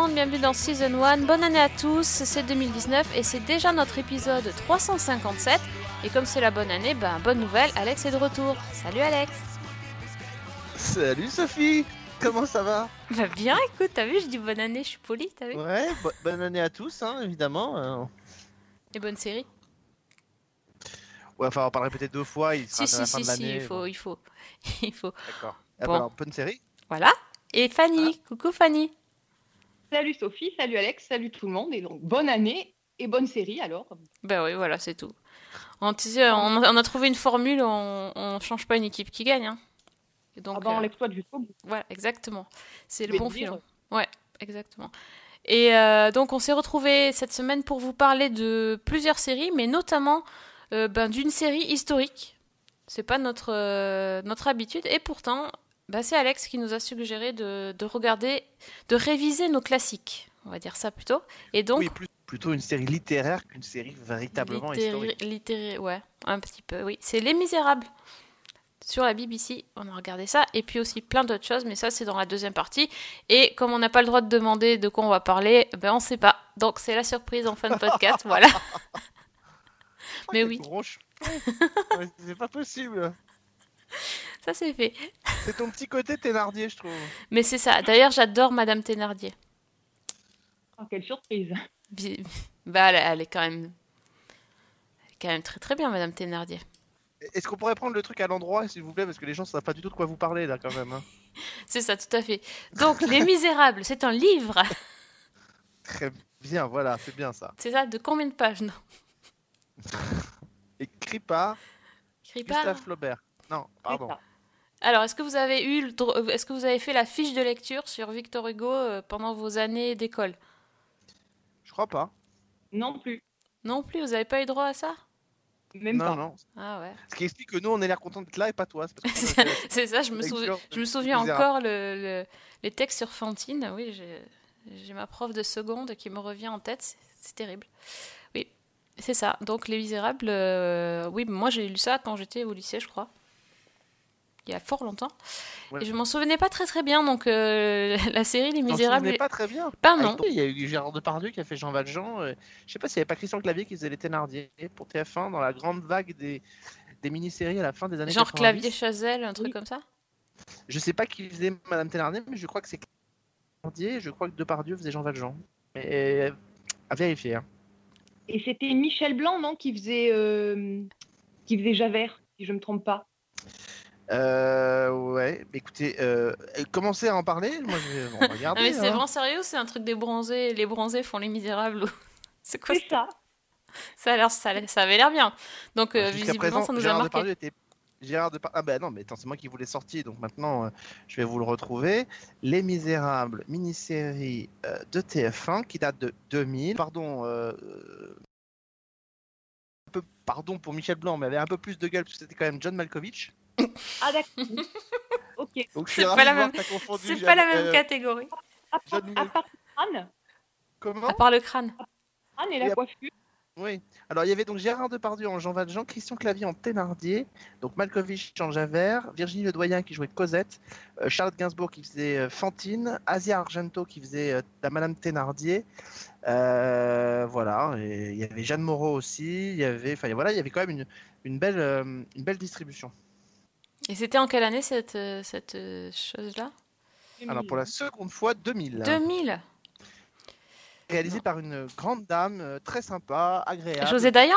monde, bienvenue dans Season 1. Bonne année à tous, c'est 2019 et c'est déjà notre épisode 357. Et comme c'est la bonne année, ben bonne nouvelle, Alex est de retour. Salut Alex. Salut Sophie Comment ça va? Bah bien, écoute, t'as vu, je dis bonne année, je suis polie, t'as vu? Ouais, bo- bonne année à tous, hein, évidemment. euh. Et bonne série. Ouais, enfin, on parlerait peut-être deux fois, il sera Si, à la si, fin si, de si, l'année. il faut, bon, il faut, il faut. D'accord. Ah Bon. bah alors, bonne série Voilà. Et Fanny, coucou Fanny. Salut Sophie, salut Alex, salut tout le monde. Et donc, bonne année et bonne série alors. Bah oui, voilà, c'est tout. On, a trouvé une formule, on, on change pas une équipe qui gagne. Hein. Et donc, Ah bah, on euh, l'exploite jusqu'au bout. Voilà, exactement. C'est le bon filon. Ouais, exactement. Et euh, donc, on s'est retrouvés cette semaine pour vous parler de plusieurs séries, mais notamment euh, ben, d'une série historique. C'est pas notre, notre habitude. Et pourtant, ben, c'est Alex qui nous a suggéré de, de regarder, de réviser nos classiques. On va dire ça plutôt. Et donc, Oui, plus- plutôt une série littéraire qu'une série véritablement littéri- historique. littéri- ouais, un petit peu, oui. C'est Les Misérables. Sur la BBC, on a regardé ça. Et puis aussi plein d'autres choses, mais ça, c'est dans la deuxième partie. Et comme on n'a pas le droit de demander de quoi on va parler, ben on sait pas. Donc c'est la surprise en fin de podcast, voilà. Oh, mais oui. C'est pas possible. Ça, c'est fait. C'est ton petit côté Thénardier, je trouve. Mais c'est ça. D'ailleurs, j'adore Madame Thénardier. Oh, quelle surprise. Bah, elle, elle est quand même... elle est quand même très très bien, Madame Thénardier. Est-ce qu'on pourrait prendre le truc à l'endroit, s'il vous plaît, parce que les gens ne savent pas du tout de quoi vous parlez, là, quand même. hein. C'est ça, tout à fait. Donc, Les Misérables, c'est un livre. Très bien, voilà, c'est bien ça. C'est ça, de combien de pages Non, Écrit par écrit pas. Gustave Flaubert. Non, pardon. Alors, est-ce que vous avez eu, euh, est-ce que vous avez fait la fiche de lecture sur Victor Hugo euh, pendant vos années d'école? Je crois pas. Non plus. Non plus, vous n'avez pas eu droit à ça? Même non, pas. non. Ah ouais. Ce qui explique que nous, on a l'air content d'être là et pas toi. c'est ça, je me, souviens, de je me souviens Misérable. encore le, le- les textes sur Fantine. Oui, j'ai ma prof de seconde qui me revient en tête. C'est- C'est terrible. Oui, c'est ça. Donc, Les Misérables, euh, oui, moi j'ai lu ça quand j'étais au lycée, je crois. Il y a fort longtemps. Ouais. Et je m'en souvenais pas très très bien. Donc, euh, la série Les Misérables. souvenais est- pas très bien. Pas Ah, non. Il y a eu Gérard Depardieu qui a fait Jean Valjean. euh, Je sais pas s'il n'y avait pas Christian Clavier qui faisait les Thénardier pour TF1 dans la grande vague des, des mini-séries à la fin des années Genre 90. Clavier Chazelle, un truc Oui. comme ça? Je sais pas qui faisait Madame Thénardier, mais je crois que c'est Thénardier. Je crois que Depardieu faisait Jean Valjean. Mais euh, à vérifier. hein. Et c'était Michel Blanc, non, qui faisait, euh, qui faisait Javert, si je me trompe pas? Euh, ouais, mais écoutez, euh, commencez à en parler. Moi, je vais regarder. mais c'est hein. vraiment sérieux c'est un truc des bronzés Les bronzés font les misérables C'est quoi ça. ça, a l'air, ça, a- ça avait l'air bien. Donc, euh, visiblement, présent, ça nous a Gérard marqué. Depardieu était. Gérard Depardieu. Ah bah non, mais attends, c'est moi qui vous l'ai sorti, donc maintenant euh, je vais vous le retrouver. Les Misérables, mini-série euh, de TF1 qui date de 2000. Pardon. euh, un peu, pardon pour Michel Blanc, mais avait un peu plus de gueule parce que c'était quand même John Malkovich. Ah d'accord. ok. Donc C'est pas la même- C'est pas la même catégorie. À part, à part Anne, Comment À part le crâne. Anne et Et la coiffure. Oui. Alors, il y avait donc Gérard Depardieu en Jean Valjean, Christian Clavier en Thénardier, donc Malkovich en Javert, Virginie Ledoyen qui jouait Cosette, euh, Charlotte Gainsbourg qui faisait euh, Fantine, Asia Argento qui faisait euh, la Madame Thénardier. Euh, voilà. Et il y avait Jeanne Moreau aussi. Il y avait, enfin voilà, il y avait quand même une, une belle, euh, une belle distribution. Et c'était en quelle année cette, euh, cette euh, chose-là? Alors pour la seconde fois, 2000. 2000 Réalisé par une grande dame euh, très sympa, agréable. José Dayan?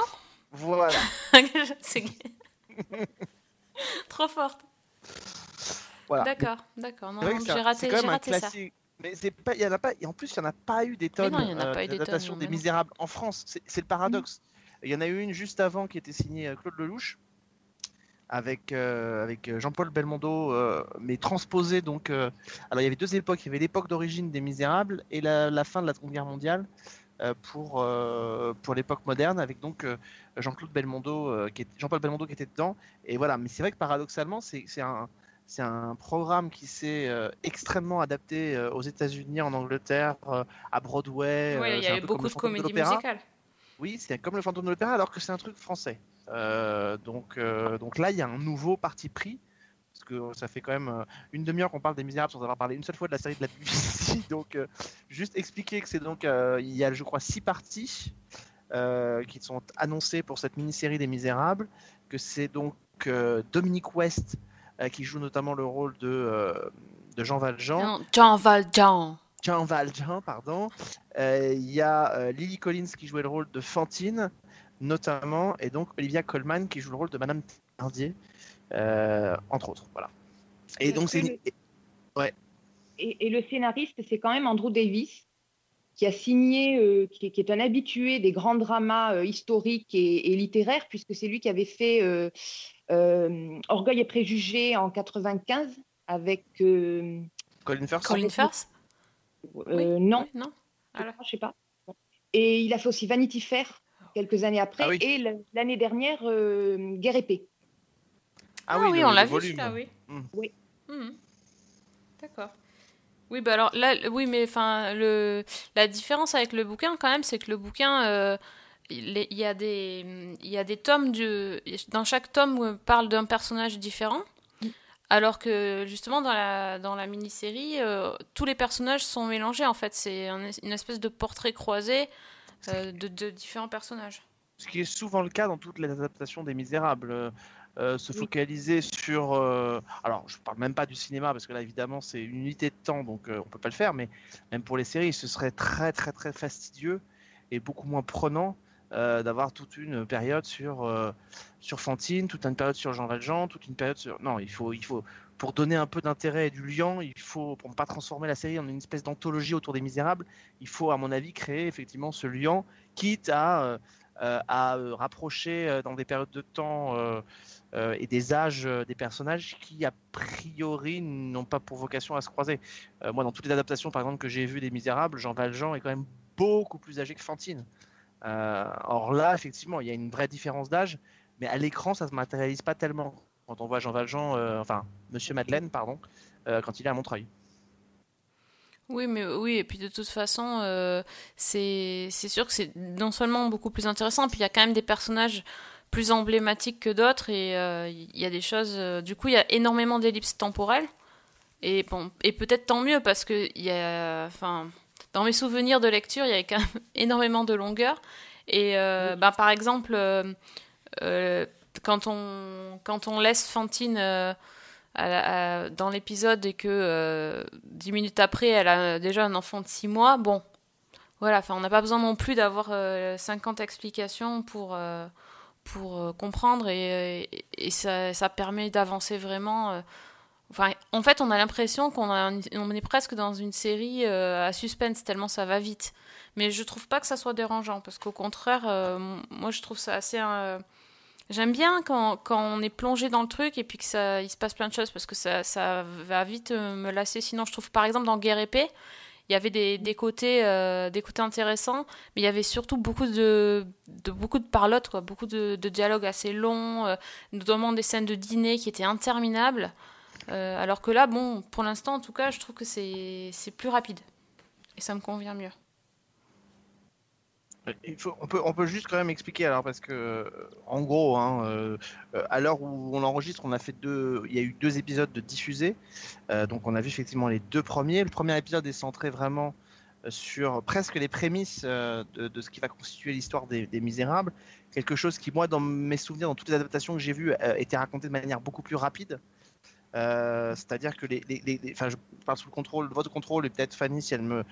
Voilà. C'est trop forte. voilà. D'accord, d'accord. Non, non, j'ai raté, c'est quand j'ai même un raté ça. Mais c'est pas, il y en a pas, et en plus il y en a pas eu des tonnes non, il y en a euh, pas eu des d'adaptations des non. Misérables en France. C'est c'est le paradoxe. Il y en a eu une juste avant qui était signée Claude Lelouch avec euh, avec euh, Jean-Paul Belmondo, euh, mais transposée donc. euh, alors il y avait deux époques. Il y avait l'époque d'origine des Misérables et la, la fin de la Seconde Guerre mondiale. pour, pour l'époque moderne avec donc Jean-Claude Belmondo qui est Jean-Paul Belmondo qui était dedans et voilà mais c'est vrai que paradoxalement c'est c'est un c'est un programme qui s'est euh, extrêmement adapté euh, aux États-Unis, en Angleterre, euh, à Broadway. Oui, il y peu comme beaucoup de comédies musicales. Oui, c'est comme le fantôme de l'opéra, alors que c'est un truc français. Euh, donc, euh, donc là, il y a un nouveau parti pris. Parce que ça fait quand même euh, une demi-heure qu'on parle des Misérables sans avoir parlé une seule fois de la série de la BBC. Donc, euh, juste expliquer que c'est donc. euh, il y a, je crois, six parties euh, qui sont annoncées pour cette mini-série des Misérables. Que c'est donc Dominique West qui joue notamment le rôle de, de Jean Valjean. Jean Valjean. Jean Valjean, pardon. Il y a Lily Collins qui jouait le rôle de Fantine, notamment, et donc Olivia Colman qui joue le rôle de Madame Thénardier, euh, entre autres. Voilà. Et donc c'est une- Et, et le scénariste, c'est quand même Andrew Davis, qui a signé, euh, qui, est- qui est un habitué des grands dramas euh, historiques et, et littéraires, puisque c'est lui qui avait fait euh, euh, Orgueil et préjugés en 95 avec. euh, Colin Firth. Colin Firth euh, non, Oui, non je Alors. je sais pas. Et il a fait aussi Vanity Fair quelques années après, Ah oui. et l'année dernière, euh, Guerre épée. Ah oui, le- on l'a vu celui-là, oui. Oui. Mhm. D'accord. Oui, bah alors là, oui, mais enfin, le la différence avec le bouquin quand même, c'est que le bouquin, euh, il y a des, il y a des tomes de, dans chaque tome euh, parle d'un personnage différent, alors que justement dans la dans la mini-série, euh, tous les personnages sont mélangés en fait. C'est un es- une espèce de portrait croisé euh, de, de différents personnages. Ce qui est souvent le cas dans toutes les adaptations des Misérables. euh, euh, se Oui. focaliser sur. euh, alors, je parle même pas du cinéma parce que là, évidemment, c'est une unité de temps, donc euh, on peut pas le faire. Mais même pour les séries, ce serait très, très, très fastidieux et beaucoup moins prenant euh, d'avoir toute une période sur euh, sur Fantine, toute une période sur Jean Valjean, toute une période sur. Non, il faut, il faut pour donner un peu d'intérêt et du lien, il faut pour ne pas transformer la série en une espèce d'anthologie autour des Misérables, il faut, à mon avis, créer effectivement ce lien, quitte à euh, euh, à euh, rapprocher dans des périodes de temps et des âges des personnages qui, a priori, n'ont pas pour vocation à se croiser. Moi, dans toutes les adaptations, par exemple, que j'ai vues des Misérables, Jean Valjean est quand même beaucoup plus âgé que Fantine. Or là, effectivement, il y a une vraie différence d'âge, mais à l'écran, ça ne se matérialise pas tellement. Quand on voit Jean Valjean, euh, enfin, Monsieur Madeleine, pardon, euh, quand il est à Montreuil. Oui, mais oui, et puis de toute façon, euh, c'est sûr que c'est non seulement beaucoup plus intéressant, puis il y a quand même des personnages plus emblématiques que d'autres, et il y a des choses. du coup, il y a énormément d'ellipses temporelles, et bon, et peut-être tant mieux parce que il y a, enfin, dans mes souvenirs de lecture, il y avait quand même énormément de longueur, et bah, par exemple, euh, quand on quand on laisse Fantine euh, dans l'épisode et que euh, dix minutes après, elle a déjà un enfant de six mois, bon, voilà, enfin, on n'a pas besoin non plus d'avoir euh, 50 explications pour, euh, pour euh, comprendre et, ça, permet d'avancer vraiment. en fait, on a l'impression qu'on est presque dans une série à suspense tellement ça va vite. Mais je trouve pas que ça soit dérangeant parce qu'au contraire, moi je trouve ça assez. J'aime bien quand, on est plongé dans le truc et puis que ça, il se passe plein de choses parce que ça, ça va vite euh, me lasser. Sinon, je trouve par exemple dans Guerre épée, il y avait des, des côtés, euh, des côtés intéressants, mais il y avait surtout beaucoup de, de beaucoup de quoi, beaucoup de, dialogues assez longs, euh, notamment des scènes de dîner qui étaient interminables. Alors que là, bon, pour l'instant, en tout cas, je trouve que c'est plus rapide et ça me convient mieux. On, peut, juste quand même expliquer alors parce que euh, en gros, hein, euh, euh, à l'heure où on enregistre, on a fait deux, il y a eu deux épisodes de diffusés, donc on a vu effectivement les deux premiers. Le premier épisode est centré vraiment sur presque les prémices de, ce qui va constituer l'histoire des, Misérables, quelque chose qui moi dans mes souvenirs, dans toutes les adaptations que j'ai vues, était raconté de manière beaucoup plus rapide. C'est-à-dire que les, les, je parle sous le contrôle, votre contrôle, et peut-être Fanny si elle me,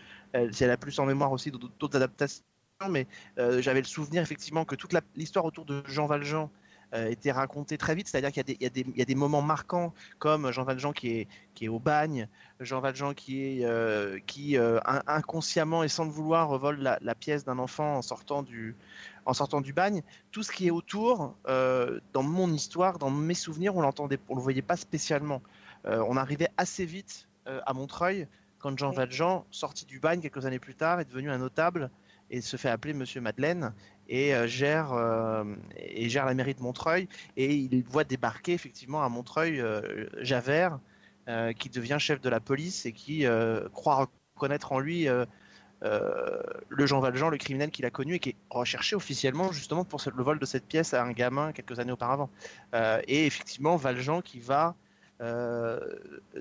si elle a plus en mémoire aussi d'autres adaptations, mais euh, j'avais le souvenir effectivement que toute l'histoire autour de Jean Valjean euh, était racontée très vite, c'est-à-dire qu'il y, a des- y, y a moments marquants comme Jean Valjean qui est, qui est au bagne, Jean Valjean qui, est, euh, qui inconsciemment et sans le vouloir vole la, la pièce d'un enfant en sortant du, en sortant du bagne. Tout ce qui est autour, dans mon histoire, dans mes souvenirs, on l'entendait, on le voyait pas spécialement. On arrivait assez vite à Montreuil quand Jean. Valjean, sorti du bagne quelques années plus tard, est devenu un notable et se fait appeler Monsieur Madeleine et euh, gère euh, et gère la mairie de Montreuil et il voit débarquer effectivement à Montreuil euh, Javert qui devient chef de la police et qui croit reconnaître en lui le Jean Valjean, le criminel qu'il a connu et qui est recherché officiellement justement pour le vol de cette pièce à un gamin quelques années auparavant. Et effectivement, Valjean qui va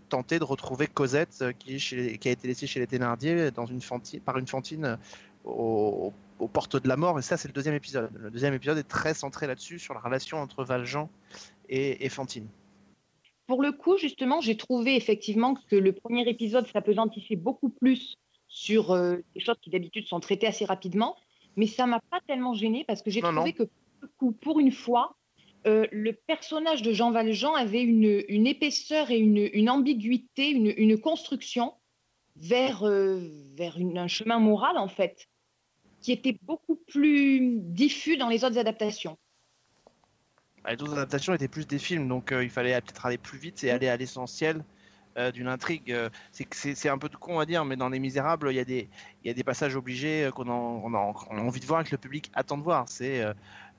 tenter de retrouver Cosette qui, chez- qui a été laissée chez les Thénardier dans une fantine, par une fantine euh, au- aux portes de la mort. Et ça, c'est le deuxième épisode. Le deuxième épisode est très centré là-dessus, sur la relation entre Valjean et, et Fantine. Pour le coup, justement, j'ai trouvé effectivement que le premier épisode s'apesantissait beaucoup plus sur euh, des choses qui d'habitude sont traitées assez rapidement, mais ça m'a pas tellement gêné parce que j'ai trouvé non. que pour le coup, pour une fois, euh, le personnage de Jean Valjean avait une, une épaisseur et une, une ambiguïté, une, une construction vers, euh, vers une- un chemin moral en fait, qui était beaucoup plus diffus dans les autres adaptations. Bah, Les autres adaptations étaient plus des films, donc euh, il fallait peut-être aller plus vite et aller à l'essentiel euh, d'une intrigue. C'est un peu con à dire, mais dans Les Misérables, il y a des, il y a des passages obligés qu'on en- on a, on a envie de voir et que le public attend de voir. C'est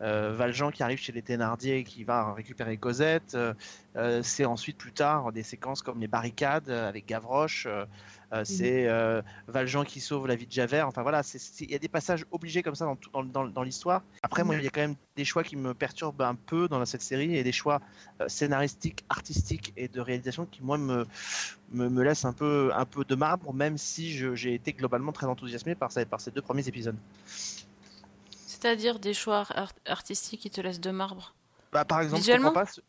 Valjean qui arrive chez les Thénardier et qui va récupérer Cosette. Euh, euh, c'est ensuite plus tard des séquences comme les barricades euh, avec Gavroche. Euh, euh, c'est euh, Valjean qui sauve la vie de Javert. Enfin voilà, il y a des passages obligés comme ça dans, tout- dans, dans- dans l'histoire. Après, moi, il y a quand même des choix qui me perturbent un peu dans cette série et des choix euh, scénaristiques, artistiques et de réalisation qui, moi, me, me, me laissent un peu, un peu de marbre, même si j'ai été globalement très enthousiasmé par ces deux premiers épisodes. C'est-à-dire des choix art- artistiques qui te laissent de marbre. Bah, par exemple, je comprends pas ce-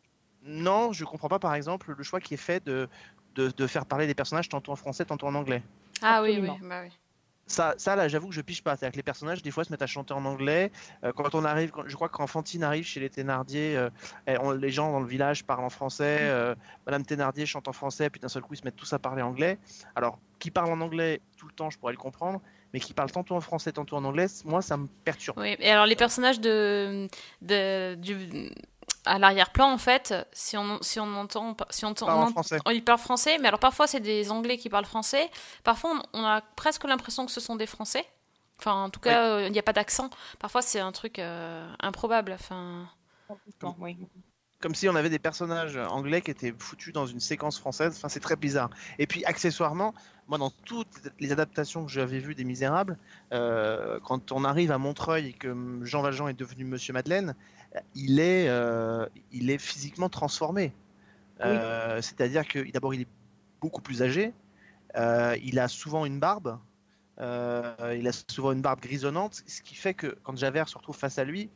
Non, je comprends pas, par exemple, le choix qui est fait de, de, de faire parler les personnages tantôt en français, tantôt en anglais. Ah oui, Absolument. oui, bah oui. Ça, ça là, j'avoue que je piche pas. C'est-à-dire que les personnages, des fois, se mettent à chanter en anglais. Euh, quand on arrive, quand- je crois que quand Fantine arrive chez les Thénardier, euh, on- les gens dans le village parlent en français. euh, Madame Thénardier chante en français, puis d'un seul coup, ils se mettent tous à parler anglais. Alors, qui parle en anglais tout le temps, je pourrais le comprendre, mais qui parle tantôt en français, tantôt en anglais, moi, ça me perturbe. Oui, et alors les personnages de, de du à l'arrière-plan en fait, si on si on entend si on, parlent ent- français. ils parlent français, mais alors parfois c'est des Anglais qui parlent français, parfois on, on a presque l'impression que ce sont des Français. Enfin, en tout cas, euh, il n'y a pas d'accent. Parfois, c'est un truc euh, improbable. Enfin, oui. Comme si on avait des personnages anglais qui étaient foutus dans une séquence française. Enfin, c'est très bizarre. Et puis, accessoirement, moi, dans toutes les adaptations que j'avais vues des Misérables, euh, quand on arrive à Montreuil et que Jean Valjean est devenu Monsieur Madeleine, il est, euh, il est physiquement transformé. Euh, C'est-à-dire que d'abord, il est beaucoup plus âgé. Il a souvent une barbe. Il a souvent une barbe grisonnante, ce qui fait que quand Javert se retrouve face à lui,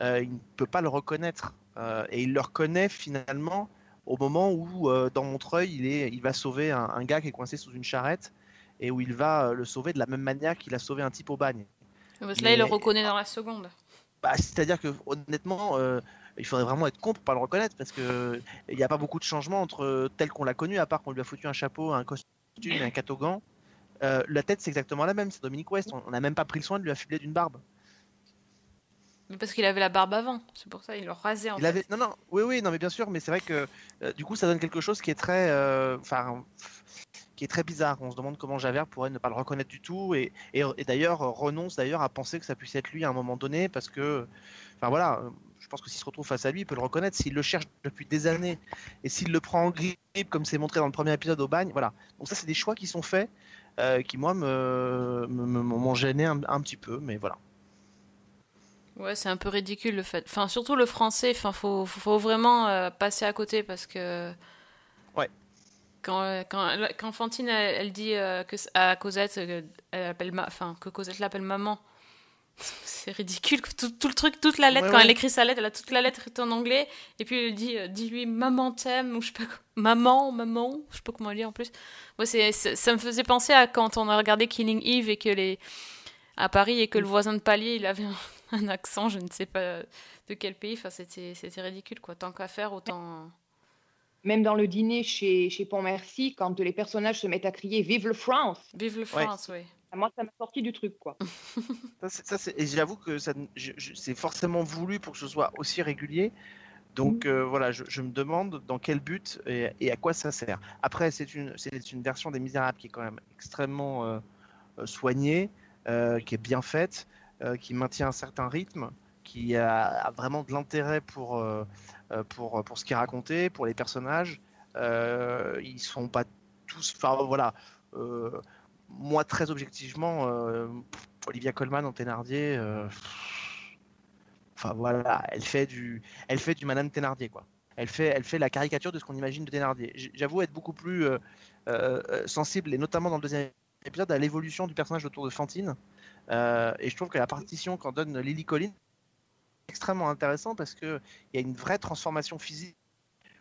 il ne peut pas le reconnaître. Euh, et il le reconnaît finalement au moment où, euh, dans Montreuil, il, est, il va sauver un, un gars qui est coincé sous une charrette et où il va euh, le sauver de la même manière qu'il a sauvé un type au bagne. parce là, il le reconnaît dans la seconde. Bah, C'est-à-dire que honnêtement, euh, il faudrait vraiment être con pour pas le reconnaître parce que il n'y a pas beaucoup de changements entre euh, tel qu'on l'a connu, à part qu'on lui a foutu un chapeau, un costume et un catogan. Euh, la tête, c'est exactement la même, c'est Dominique West. On n'a même pas pris le soin de lui affibler d'une barbe. Mais parce qu'il avait la barbe avant. C'est pour ça il le rasait en Il fait. avait... Non, non, oui, oui, non, mais bien sûr, mais c'est vrai que euh, du coup, ça donne quelque chose qui est très, euh, enfin, qui est très bizarre. On se demande comment Javert pourrait ne pas le reconnaître du tout, et, et, et d'ailleurs renonce d'ailleurs à penser que ça puisse être lui à un moment donné, parce que, enfin voilà, je pense que s'il se retrouve face à lui, il peut le reconnaître. S'il le cherche depuis des années, et s'il le prend en grippe, comme c'est montré dans le premier épisode au bagne, voilà. Donc ça, c'est des choix qui sont faits, euh, qui moi me- m'ont gêné un, un petit peu, mais voilà. Ouais, c'est un peu ridicule le fait. Enfin, surtout le français. Enfin, faut, faut, vraiment euh, passer à côté parce que. Ouais. Quand, euh, quand, quand Fantine, elle, elle dit euh, que à Cosette, elle appelle ma... enfin, que Cosette l'appelle maman. C'est ridicule. Tout, tout le truc, toute la lettre, Ouais, quand ouais. elle écrit sa lettre, elle a toute la lettre en anglais. Et puis elle dit, euh, dis-lui maman t'aime, ou je sais pas. Maman, maman, je sais pas comment lire en plus. Moi, c'est- ça me faisait penser à quand on a regardé Killing Eve et que les. à Paris et que le voisin de palier, il avait un, un accent, je ne sais pas de quel pays. Enfin, c'était, c'était ridicule, quoi. Tant qu'à faire, autant. Même dans le dîner chez, chez Pontmercy, quand les personnages se mettent à crier Vive le France, Vive le Ouais. France, oui. moi, ça m'a sorti du truc, quoi. Ça, c'est- ça, c'est- et j'avoue que ça, je- je- c'est forcément voulu pour que ce soit aussi régulier. Donc euh, voilà, je, je me demande dans quel but et, et à quoi ça sert. Après, c'est une, c'est une version des Misérables qui est quand même extrêmement euh, euh, soignée, euh, qui est bien faite, euh, qui maintient un certain rythme, qui a, vraiment de l'intérêt pour, euh, euh, pour, pour ce qui est raconté, pour les personnages. Euh, ils sont pas tous. Enfin voilà. euh, moi, très objectivement, euh, Olivia Colman en Thénardier, euh, enfin voilà, elle fait du, elle fait du Madame Thénardier quoi. Elle fait, elle fait la caricature de ce qu'on imagine de Thénardier. J'avoue être beaucoup plus euh, euh, euh, sensible et notamment dans le deuxième épisode à l'évolution du personnage autour de Fantine. Euh, et je trouve que la partition qu'en donne Lily Collins est extrêmement intéressant parce que il y a une vraie transformation physique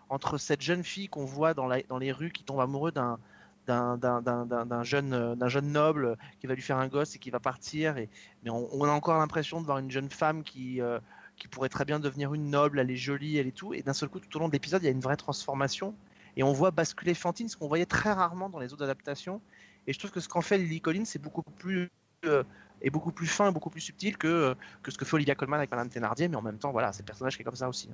entre cette jeune fille qu'on voit dans, la- dans les rues qui tombe amoureux d'un d'un- jeune, d'un jeune noble qui va lui faire un gosse et qui va partir. Et, mais on, on a encore l'impression de voir une jeune femme qui, euh, qui pourrait très bien devenir une noble, elle est jolie, elle est tout. Et d'un seul coup, tout au long de l'épisode, il y a une vraie transformation. Et on voit basculer Fantine, ce qu'on voyait très rarement dans les autres adaptations. Et je trouve que ce qu'en fait Lily Collins, c'est beaucoup plus euh, est beaucoup plus fin, beaucoup plus subtil que, que ce que fait Olivia Colman avec Madame Thénardier, mais en même temps, voilà, c'est le personnage qui est comme ça aussi.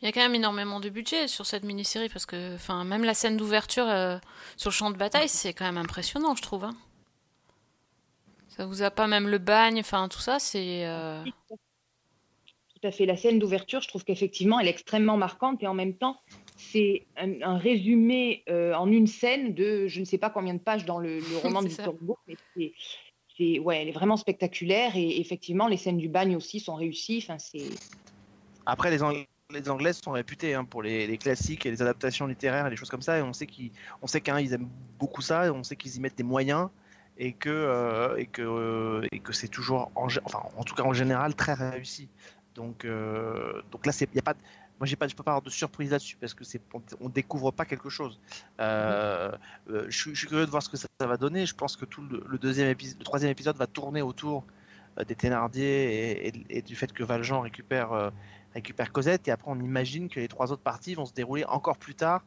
Il y a quand même énormément de budget sur cette mini-série parce que, enfin, même la scène d'ouverture euh, sur le champ de bataille, c'est quand même impressionnant, je trouve. hein. Ça vous a pas même le bagne, enfin tout ça, c'est. euh, Tout à fait. La scène d'ouverture, je trouve qu'effectivement, elle est extrêmement marquante et en même temps, c'est un, un résumé euh, en une scène de je ne sais pas combien de pages dans le, le roman de. Victor Hugo, mais ouais, elle est vraiment spectaculaire et effectivement, les scènes du bagne aussi sont réussies. Enfin, c'est, Après, les, les Anglaises sont réputées hein, pour les, les classiques et les adaptations littéraires et des choses comme ça. On sait qu'ils, sait qu'un, ils aiment beaucoup ça. On sait qu'ils y mettent des moyens et que euh, et que euh, et que c'est toujours, en, enfin, en tout cas en général, très réussi. Donc euh, donc là, c'est, y a pas, moi j'ai pas, je peux pas avoir de surprise là-dessus parce que c'est, on, on découvre pas quelque chose. Euh, euh, je, suis- je suis curieux de voir ce que ça, ça va donner. Je pense que tout le, le deuxième épisode, le troisième épisode va tourner autour euh, des Thénardier et, et- et du fait que Valjean récupère euh, récupère Cosette et après on imagine que les trois autres parties vont se dérouler encore plus tard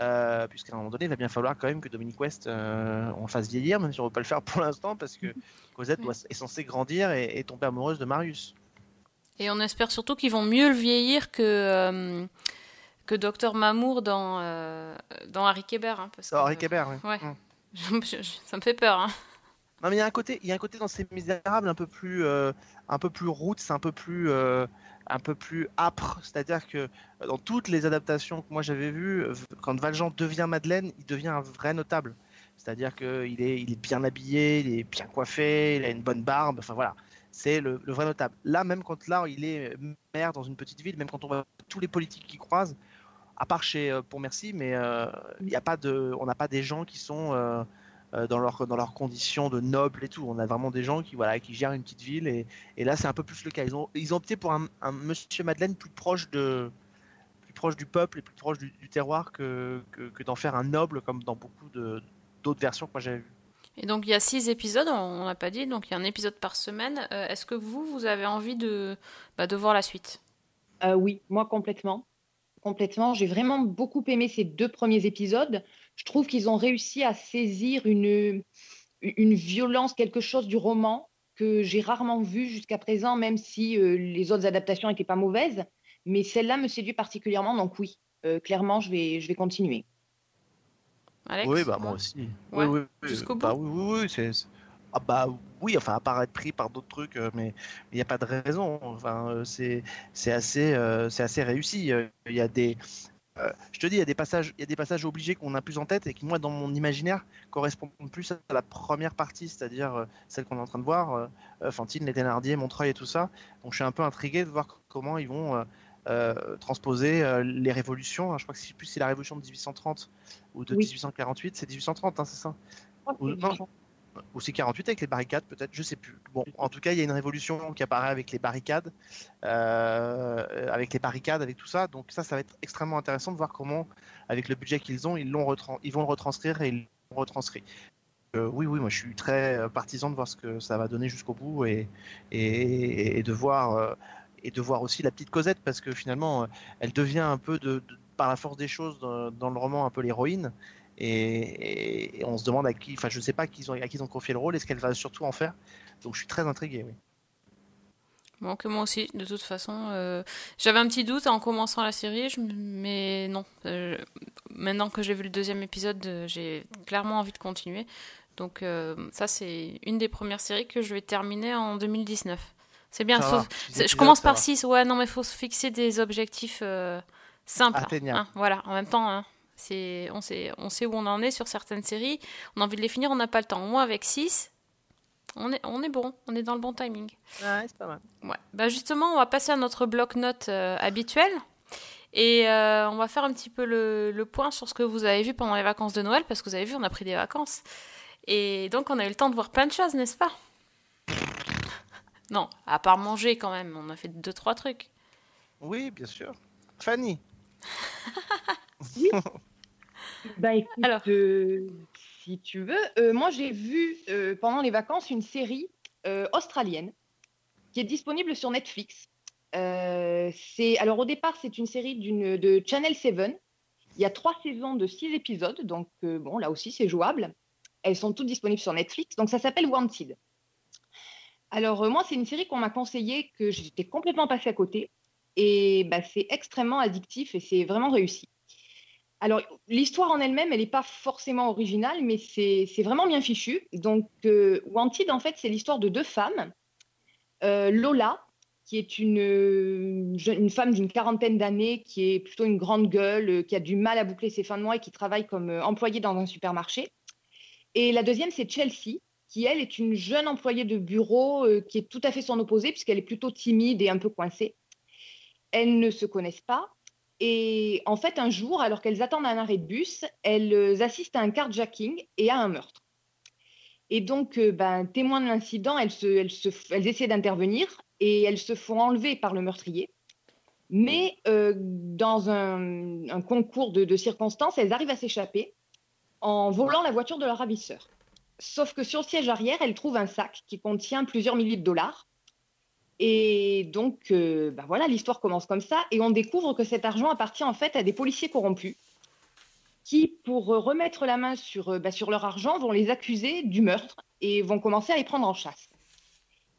euh, puisqu'à un moment donné il va bien falloir quand même que Dominique West euh, on fasse vieillir même si on ne veut pas le faire pour l'instant parce que Cosette doit, est censée grandir et, et tomber amoureuse de Marius. Et on espère surtout qu'ils vont mieux le vieillir que euh, que Docteur Mamour dans euh, dans Harry Kéber, hein, parce que Oh, Henri Kébert, ouais. Mm. je- je- ça me fait peur. Hein. Non mais il y a un côté, il y a un côté dans ces Misérables un peu plus, euh, un peu plus roots, un peu plus, euh, un peu plus âpre. C'est-à-dire que dans toutes les adaptations que moi j'avais vues, quand Valjean devient Madeleine, il devient un vrai notable. C'est-à-dire qu'il est, il est bien habillé, il est bien coiffé, il a une bonne barbe. Enfin voilà, c'est le, vrai notable. Là, même quand là il est maire dans une petite ville, même quand on voit tous les politiques qui croisent, à part chez euh, Pont Merci, mais euh, a pas on n'a pas des gens qui sont euh, dans leurs dans leurs conditions de nobles et tout. On a vraiment des gens qui gèrent une petite ville et, et là c'est un peu plus le cas. Ils ont opté pour un, Monsieur Madeleine plus proche de plus proche du peuple et plus proche du, terroir que, d'en faire un noble comme dans beaucoup d'autres versions que moi j'avais vues. Et donc il y a six épisodes, on n'a pas dit, donc il y a un épisode par semaine. Euh, Est-ce que vous, vous avez envie de, bah, voir la suite? Euh, oui, moi complètement. Complètement. J'ai vraiment beaucoup aimé ces deux premiers épisodes. Je trouve qu'ils ont réussi à saisir une, une violence, quelque chose du roman que j'ai rarement vu jusqu'à présent, même si euh, les autres adaptations n'étaient pas mauvaises. Mais celle-là me séduit particulièrement, donc oui, clairement, je vais, je vais continuer. Alex Oui bah moi aussi. Ouais, Oui, oui, jusqu'au bah, bout. oui oui oui c'est ah bah oui enfin à part être pris par d'autres trucs euh, mais il n'y a pas de raison. Enfin euh, c'est c'est assez euh, c'est assez réussi. Il y a des euh, je te dis il y a des passages il y a des passages obligés qu'on a plus en tête et qui moi dans mon imaginaire correspondent plus à la première partie c'est-à-dire euh, celle qu'on est en train de voir Fantine les Thénardier Montreuil et tout ça. Donc je suis un peu intrigué de voir comment ils vont euh, transposer euh, les révolutions je crois que c'est plus c'est la révolution de 1830 ou de Oui. 1848 c'est 1830 hein, c'est ça? Ou, Ok. non, ou c'est 48 avec les barricades, peut-être, je sais plus. Bon, en tout cas, il y a une révolution qui apparaît avec les barricades, euh, avec les barricades, avec tout ça. Donc ça, ça va être extrêmement intéressant de voir comment, avec le budget qu'ils ont, ils, l'ont ils vont le retranscrire et ils l'ont retranscrit. Euh, oui, oui, moi je suis très partisan de voir ce que ça va donner jusqu'au bout et, et, et de voir euh, et de voir aussi la petite Cosette parce que finalement, euh, elle devient un peu par la force des choses dans, le roman un peu l'héroïne. Et, on se demande à qui, enfin je sais pas à qui ils ont, confié le rôle et ce qu'elle va surtout en faire? Donc je suis très intrigué. Oui. Bon, que moi aussi, de toute façon. euh, J'avais un petit doute en commençant la série, mais non. Euh, maintenant que j'ai vu le deuxième épisode, j'ai clairement envie de continuer. Donc ça, c'est une des premières séries que je vais terminer en 2019. C'est bien. Je commence par va. 6, ouais, non, mais il faut se fixer des objectifs euh, simples. Hein, voilà, en même temps, hein, on, sait, on sait où on en est sur certaines séries. On a envie de les finir, on n'a pas le temps. Moi, avec 6, on est, on est bon, on est dans le bon timing. Ouais, c'est pas mal. Ouais. Bah justement, on va passer à notre bloc-notes euh, habituel. Et euh, on va faire un petit peu le, le point sur ce que vous avez vu pendant les vacances de Noël, parce que vous avez vu, on a pris des vacances. Et donc, on a eu le temps de voir plein de choses, n'est-ce pas? Non, à part manger quand même, on a fait deux, trois trucs. Oui, bien sûr. Fanny. Bah écoute, Alors. euh, si tu veux, euh, moi j'ai vu euh, pendant les vacances une série euh, australienne qui est disponible sur Netflix. Euh, c'est alors au départ c'est une série d'une de Channel 7. Il y a trois saisons de six épisodes, donc euh, bon là aussi c'est jouable. Elles sont toutes disponibles sur Netflix, donc ça s'appelle Wanted. Alors euh, moi c'est une série qu'on m'a conseillée que j'étais complètement passée à côté et bah, c'est extrêmement addictif et c'est vraiment réussi. Alors, l'histoire en elle-même, elle n'est pas forcément originale, mais c'est vraiment bien fichu. Donc, euh, Wanted, en fait, c'est l'histoire de deux femmes. Euh, Lola, qui est une, une femme d'une quarantaine d'années, qui est plutôt une grande gueule, qui a du mal à boucler ses fins de mois et qui travaille comme employée dans un supermarché. Et la deuxième, c'est Chelsea, qui, elle, est une jeune employée de bureau euh, qui est tout à fait son opposé, puisqu'elle est plutôt timide et un peu coincée. Elles ne se connaissent pas. Et en fait, un jour, alors qu'elles attendent un arrêt de bus, elles euh, assistent à un carjacking et à un meurtre. Et donc, euh, ben, témoins de l'incident, elles, essaient d'intervenir et elles se font enlever par le meurtrier. Mais euh, dans un, concours de circonstances, elles arrivent à s'échapper en volant la voiture de leur ravisseur. Sauf que sur le siège arrière, elles trouvent un sac qui contient plusieurs milliers de dollars. Et donc, euh, ben voilà, l'histoire commence comme ça, et on découvre que cet argent appartient en fait à des policiers corrompus qui, pour remettre la main sur, euh, ben, sur leur argent, vont les accuser du meurtre et vont commencer à les prendre en chasse.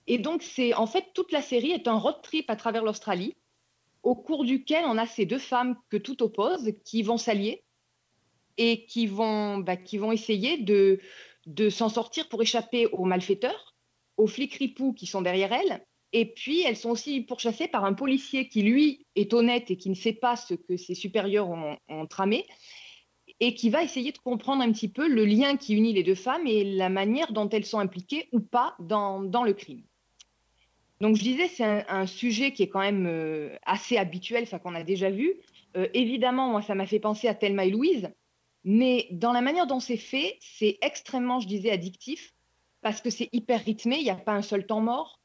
Et donc, c'est en fait toute la série est un road trip à travers l'Australie, au cours duquel on a ces deux femmes que tout oppose qui vont s'allier et qui vont, ben, qui vont essayer de, de s'en sortir pour échapper aux malfaiteurs, aux flics ripoux qui sont derrière elles, et puis, elles sont aussi pourchassées par un policier qui, lui, est honnête et qui ne sait pas ce que ses supérieurs ont, tramé, et qui va essayer de comprendre un petit peu le lien qui unit les deux femmes et la manière dont elles sont impliquées ou pas dans, dans le crime. Donc, je disais, c'est un, sujet qui est quand même euh, assez habituel, enfin, qu'on a déjà vu. Euh, évidemment, moi, ça m'a fait penser à Thelma et Louise, mais dans la manière dont c'est fait, c'est extrêmement, je disais, addictif, parce que c'est hyper rythmé, il n'y a pas un seul temps mort.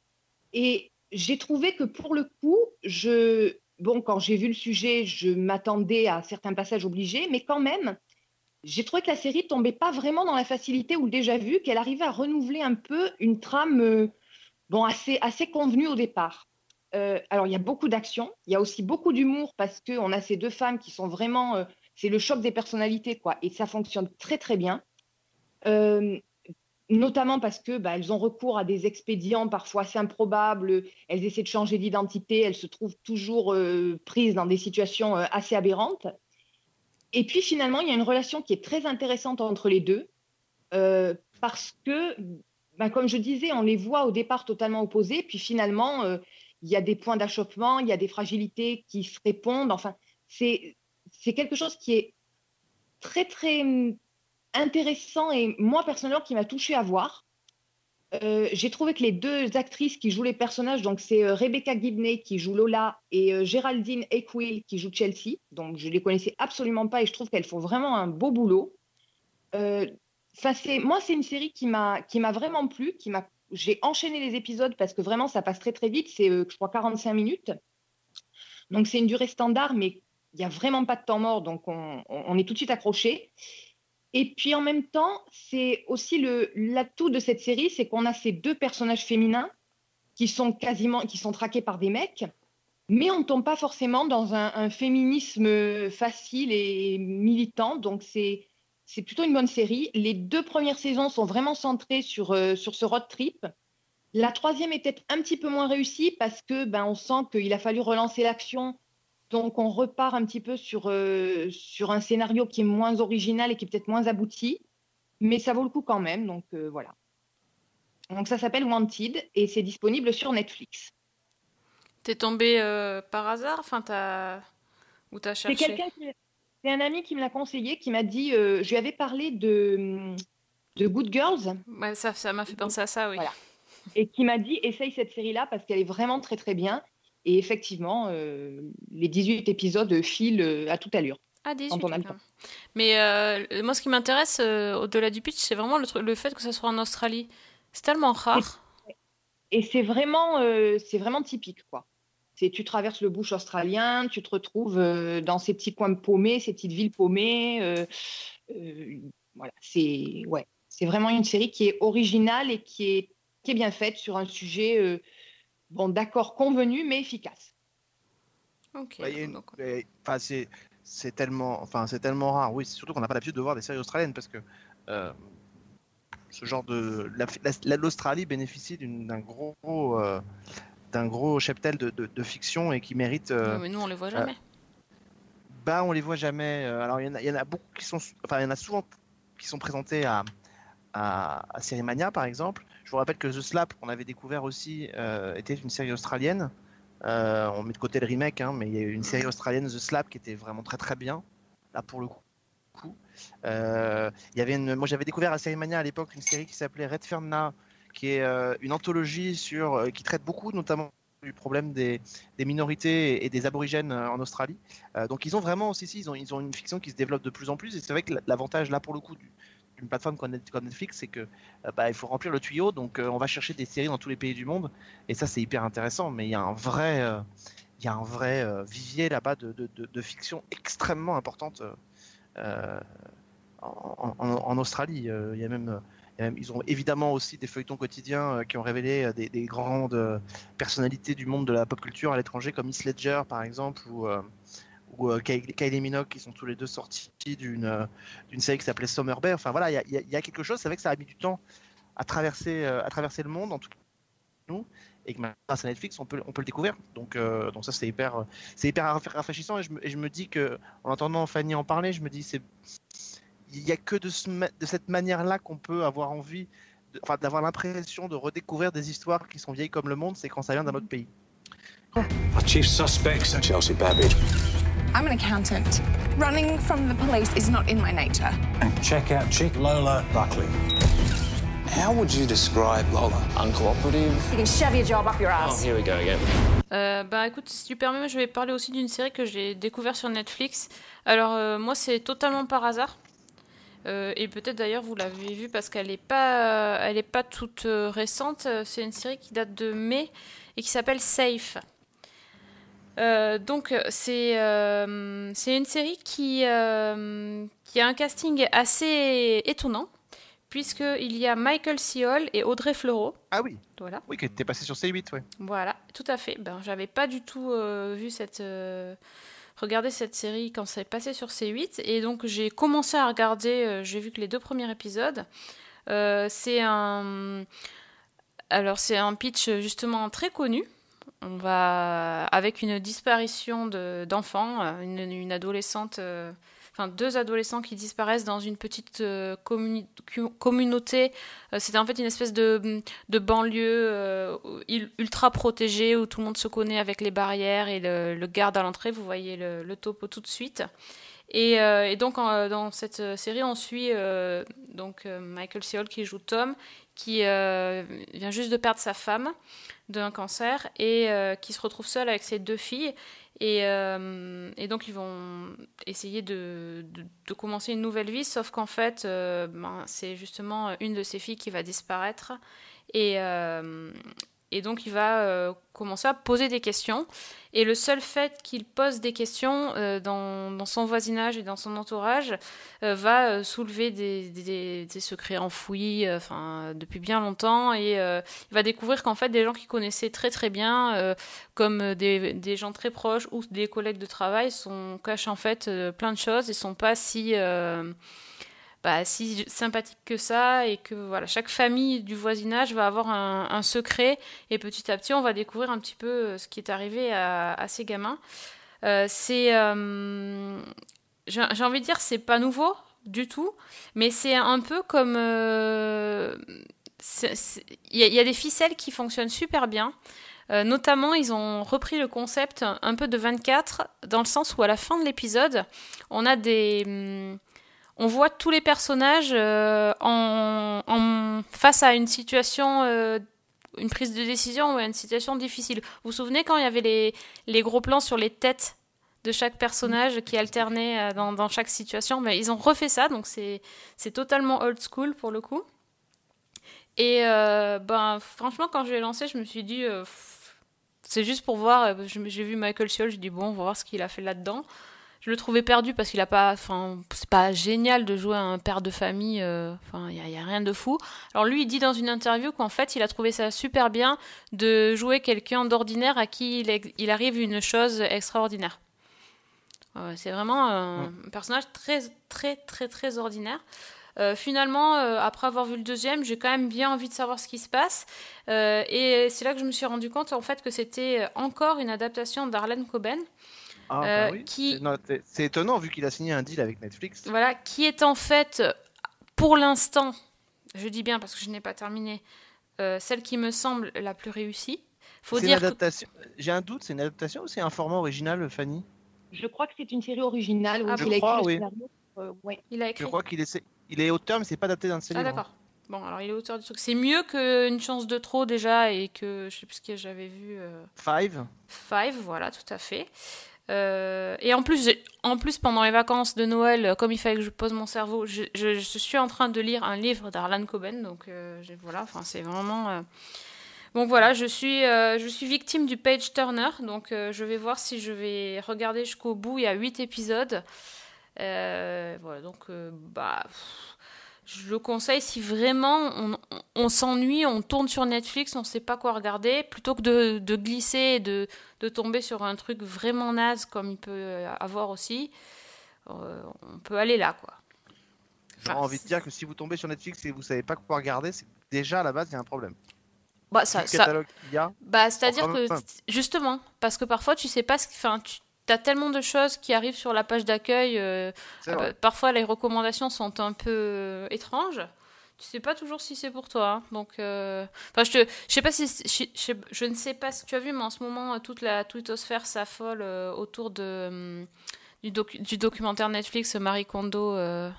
Et j'ai trouvé que pour le coup, bon, quand j'ai vu le sujet, je m'attendais à certains passages obligés, mais quand même, j'ai trouvé que la série tombait pas vraiment dans la facilité ou le déjà vu, qu'elle arrivait à renouveler un peu une trame euh, bon, assez, assez convenue au départ. Euh, alors, il y a beaucoup d'action, il y a aussi beaucoup d'humour parce qu'on a ces deux femmes qui sont vraiment. euh, c'est le choc des personnalités, quoi, et ça fonctionne très, très bien. Euh, notamment parce que bah, elles ont recours à des expédients parfois assez improbables, elles essaient de changer d'identité, elles se trouvent toujours euh, prises dans des situations euh, assez aberrantes. Et puis finalement, il y a une relation qui est très intéressante entre les deux, parce que, bah, comme je disais, on les voit au départ totalement opposés, puis finalement, il y a des points d'achoppement, il y a des fragilités qui se répondent. Enfin, c'est c'est quelque chose qui est très, très intéressant et moi personnellement qui m'a touché à voir. Euh, j'ai trouvé que les deux actrices qui jouent les personnages, donc c'est euh, Rebecca Gibney qui joue Lola et euh, Géraldine Eckwill qui joue Chelsea. Donc je les connaissais absolument pas et je trouve qu'elles font vraiment un beau boulot. C'est- moi, c'est une série qui m'a vraiment plu, qui m'a j'ai enchaîné les épisodes parce que vraiment ça passe très très vite. C'est je crois 45 minutes. Donc c'est une durée standard, mais il n'y a vraiment pas de temps mort, donc on, est tout de suite accroché. Et puis en même temps, c'est aussi l'atout de cette série, c'est qu'on a ces deux personnages féminins qui sont quasiment qui sont traqués par des mecs, mais on ne tombe pas forcément dans un, un féminisme facile et militant. Donc c'est c'est plutôt une bonne série. Les deux premières saisons sont vraiment centrées sur euh, sur ce road trip. La troisième est peut-être un petit peu moins réussie parce que ben on sent qu'il a fallu relancer l'action donc, on repart un petit peu sur, euh, sur un scénario qui est moins original et qui est peut-être moins abouti, mais ça vaut le coup quand même. Donc, euh, voilà. Donc, ça s'appelle Wanted et c'est disponible sur Netflix. T'es tombé euh, par hasard? Enfin, t'as... Ou t'as C'est cherché? quelqu'un qui, c'est c'est un ami qui me l'a conseillé, qui m'a dit, je lui avais parlé de, de Good Girls. Ouais, ça, ça m'a fait penser à ça, oui. Voilà. Et qui m'a dit, essaye cette série-là parce qu'elle est vraiment très très bien. Et effectivement, euh, les 18 épisodes filent euh, à toute allure. Ah, 18, Quand on a le quand même. Mais euh, moi, ce qui m'intéresse euh, au-delà du pitch, c'est vraiment le, fait que ça soit en Australie. C'est tellement rare. Et c'est vraiment, euh, c'est vraiment typique, quoi. C'est tu traverses le bush australien, tu te retrouves dans ces petits coins paumés, ces petites villes paumées. voilà, c'est ouais, c'est vraiment une série qui est originale et qui est qui est bien faite sur un sujet, bon, d'accord, convenu, mais efficace. Ok. Enfin, c'est c'est tellement, enfin, c'est tellement rare. Oui, c'est surtout qu'on n'a pas l'habitude de voir des séries australiennes parce que euh, ce genre de la- la- l'Australie bénéficie d'un gros euh, d'un gros cheptel de, de- de fiction et qui mérite. euh, mais nous, on les voit jamais. bah, on les voit jamais. euh, Alors, il y, en a- il y en a beaucoup qui sont, enfin, il y en a souvent qui sont présentés à à, à Série Mania, par exemple. Je vous rappelle que The Slap, qu'on avait découvert aussi, euh, était une série australienne. Euh, on met de côté le remake, hein, mais il y a eu une série australienne, The Slap, qui était vraiment très très bien, là pour le coup. Euh, y avait une, moi j'avais découvert à Série Mania à l'époque une série qui s'appelait Red Ferna, qui est une anthologie sur, qui traite beaucoup notamment du problème des, minorités et des aborigènes en Australie. Donc ils ont vraiment aussi, si, ils ont, ils ont une fiction qui se développe de plus en plus, et c'est vrai que l'avantage là pour le coup du, d'une plateforme comme Net- comme Netflix, c'est que euh, bah, il faut remplir le tuyau, donc euh, on va chercher des séries dans tous les pays du monde, et ça c'est hyper intéressant. Mais il y a un vrai, euh, il y a un vrai vivier là-bas de, fiction extrêmement importante en, Australie. Il y a même, ils ont évidemment aussi des feuilletons quotidiens qui ont révélé des, des grandes personnalités du monde de la pop culture à l'étranger, comme Heath Ledger par exemple, ou ou euh, Kylie Minogue qui sont tous les deux sortis d'une euh, d'une série qui s'appelait Summer Bear. Enfin voilà, il y a- y, y quelque chose. C'est vrai que ça a mis du temps à traverser, euh, à traverser le monde, en tout cas nous, et que maintenant, grâce à Netflix, on peut, on peut le découvrir. Donc, donc ça, c'est hyper, c'est hyper rafra- rafraîchissant. Et je, me, et je me dis que, en entendant Fanny en parler, je me dis, c'est, il y a que de, ce de cette manière-là qu'on peut avoir envie, de- enfin, d'avoir l'impression de redécouvrir des histoires qui sont vieilles comme le monde. C'est quand ça vient d'un autre pays. Our chief suspects are Chelsea Babbage. I'm an accountant. Running from the police is not in my nature. And check out chick Lola Buckley. How would you describe Lola? Uncooperative? You can shove your job up your ass. Here we go again. Euh, bah écoute, si tu permets, je vais parler aussi d'une série que j'ai découvert sur Netflix. Alors euh, moi, c'est totalement par hasard. Euh, et peut-être d'ailleurs vous l'avez vu parce qu'elle n'est pas, elle est pas toute euh, récente. Euh, C'est une série qui date de mai et qui s'appelle Safe. Euh, donc c'est euh, c'est une série qui, euh, qui a un casting assez étonnant puisqu'il y a Michael Ciol et Audrey Fleurot. Ah oui, Voilà. oui, qui était passé sur C8, ouais. Voilà, tout à fait. Ben, j'avais pas du tout vu cette, regardé cette série quand ça est passé sur C8, et donc j'ai commencé à regarder. j'ai vu que les deux premiers épisodes. C'est un, alors c'est un pitch justement très connu. On va avec une disparition de- d'enfants, euh, une, une adolescente. euh, deux adolescents qui disparaissent dans une petite euh, communauté. Euh, C'était en fait une espèce de, de banlieue euh, ul- ultra protégée où tout le monde se connaît avec les barrières et le, garde à l'entrée. Vous voyez le, topo tout de suite. Et, donc dans cette série, on suit donc Michael Ciol qui joue Tom, qui euh, vient juste de perdre sa femme d'un cancer et euh, qui se retrouve seul avec ses deux filles. Et, euh, donc ils vont essayer de, de- commencer une nouvelle vie, sauf qu'en fait, ben, c'est justement une de ses filles qui va disparaître. Et, et donc il va euh, commencer à poser des questions. Et le seul fait qu'il pose des questions euh, dans, son voisinage et dans son entourage euh, va soulever des, secrets enfouis enfin, depuis bien longtemps. Et il va découvrir qu'en fait, des gens qu'il connaissait très très bien, comme des, des gens très proches ou des collègues de travail, sont, cachent en fait plein de choses et sont pas si. Bah, si sympathiques que ça et que voilà chaque famille du voisinage va avoir un, secret et petit à petit on va découvrir un petit peu euh, ce qui est arrivé à, ces gamins Euh, c'est euh, j'ai envie de dire c'est pas nouveau du tout mais c'est un peu comme il y, a- des ficelles qui fonctionnent super bien. Notamment, ils ont repris le concept un peu de 24, dans le sens où à la fin de l'épisode, on a des. hum, On voit tous les personnages euh, en, face à une situation, euh, une prise de décision ou à une situation difficile. Vous vous souvenez quand il y avait les, gros plans sur les têtes de chaque personnage qui alternaient euh, dans, chaque situation? Mais Ils ont refait ça, donc c'est totalement old school pour le coup. Et ben, franchement, quand je l'ai lancé, je me suis dit, c'est juste pour voir. J'ai vu Michael Ciol, j'ai dit, bon, on va voir ce qu'il a fait là-dedans. Je le trouvais perdu parce qu'il a pas. Enfin, c'est pas génial de jouer un père de famille. euh, Enfin, il n'y a, il y a rien de fou. Alors, lui, il dit dans une interview qu'en fait, il a trouvé ça super bien de jouer quelqu'un d'ordinaire à qui il, arrive une chose extraordinaire. Ouais, c'est vraiment un personnage très, très, très, très ordinaire. Euh, finalement, euh, après avoir vu le deuxième, j'ai quand même bien envie de savoir ce qui se passe. Euh, et c'est là que je me suis rendu compte en fait que c'était encore une adaptation d'Arlen Coben, Ah, bah Euh, oui. qui- C'est- étonnant vu qu'il a signé un deal avec Netflix. voilà, qui est en fait, pour l'instant, je dis bien parce que je n'ai pas terminé, euh, celle qui me semble la plus réussie. Faut C'est une dire que adaptation. J'ai un doute, c'est une adaptation ou c'est un format original, Fanny? Je crois que c'est une série originale. Ah, il je a écrit oui. scénario. Euh, ouais. il a Je écrit. crois qu'il est, il est auteur, mais c'est pas adapté d'un de ses Ah d'accord. Bon, alors il est auteur du truc. C'est mieux qu'une chance de trop déjà et que je sais plus ce que j'avais vu. euh, Five. Five, voilà, tout à fait. Euh, et en plus, en plus, pendant les vacances de Noël, euh, comme il fallait que je pose mon cerveau, je, suis en train de lire un livre d'Arlan Coben. Donc euh, voilà, enfin c'est vraiment. euh, Donc voilà, je suis, je suis victime du page turner. Donc je vais voir si je vais regarder jusqu'au bout. Il y a huit épisodes. Voilà, donc bah. Je le conseille si vraiment on, s'ennuie, on tourne sur Netflix, on ne sait pas quoi regarder, plutôt que de, de glisser et de, de tomber sur un truc vraiment naze comme il peut avoir aussi, euh, on peut aller là, quoi. J'aurais Enfin, envie de dire que si vous tombez sur Netflix et vous savez pas quoi regarder, c'est déjà à la base il y a un problème. Bah, ça, le ça- catalogue qu'il y a. bah, c'est-à-dire Enfin, que, enfin. justement, parce que parfois tu sais pas ce Enfin, tu as tellement de choses qui arrivent sur la page d'accueil. euh, bah, parfois les recommandations sont un peu euh, étranges. Tu sais pas toujours si c'est pour toi. hein. Donc, euh, enfin, je, te, je sais pas si, je, je- je ne sais pas si tu as vu, mais en ce moment euh, toute la twittosphère s'affole euh, autour de hum, du, docu- du documentaire Netflix Marie Kondo, euh,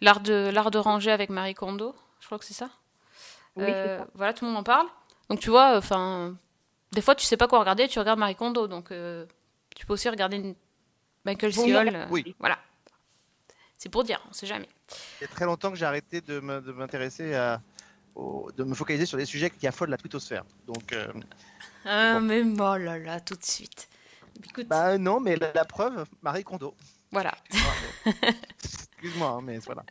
l'art de l'art de ranger avec Marie Kondo. Je crois que c'est ça. Oui, Euh, ça. Voilà, tout le monde en parle. Donc tu vois, enfin, des fois tu sais pas quoi regarder, tu regardes Marie Kondo. Donc euh, tu peux aussi regarder une- Michael non, euh, oui. Voilà. C'est pour dire, on sait jamais. Il y a très longtemps que j'ai arrêté de m'intéresser à. au- de me focaliser sur des sujets qui affolent la twittosphère. Donc, euh, Ah, mais oh là là, tout de suite. Écoute, bah non, mais la, la preuve, Marie Kondo. voilà. Excuse-moi, mais- hein, voilà.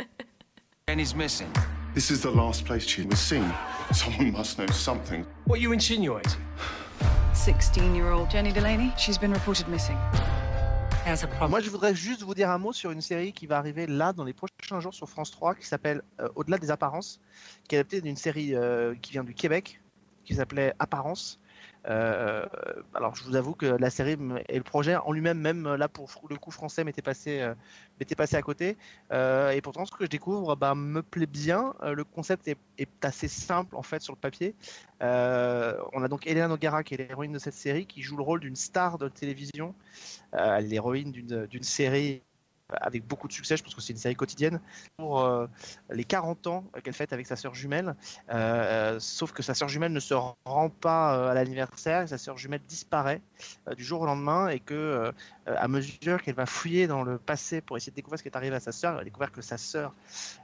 Jenny's missing. This is the last place she was seen. Someone must know something. What you insinuating? 16 year old Jenny Delaney. She's been reported missing. Has a problem. Moi, je voudrais juste vous dire un mot sur une série qui va arriver là dans les prochains jours sur France 3 qui s'appelle euh, Au-delà des apparences, qui est adaptée d'une série euh, qui vient du Québec qui s'appelait Apparence. Euh, alors, je vous avoue que la série et le projet en lui-même, même euh, là pour le coup français, m'était passé, euh, m'était passé à côté. Et pourtant, ce que je découvre bah, me plaît bien. Le concept est, assez simple en fait sur le papier. On a donc Elena Nogara qui est l'héroïne de cette série, qui joue le rôle d'une star de télévision. L'héroïne d'une série avec beaucoup de succès, je pense que c'est une série quotidienne, pour euh, les 40 ans qu'elle fête avec sa sœur jumelle. Euh, sauf que sa sœur jumelle ne se rend pas euh, à l'anniversaire, sa sœur jumelle disparaît euh, du jour au lendemain, et que euh, à mesure qu'elle va fouiller dans le passé pour essayer de découvrir ce qui est arrivé à sa sœur, elle va découvrir que sa sœur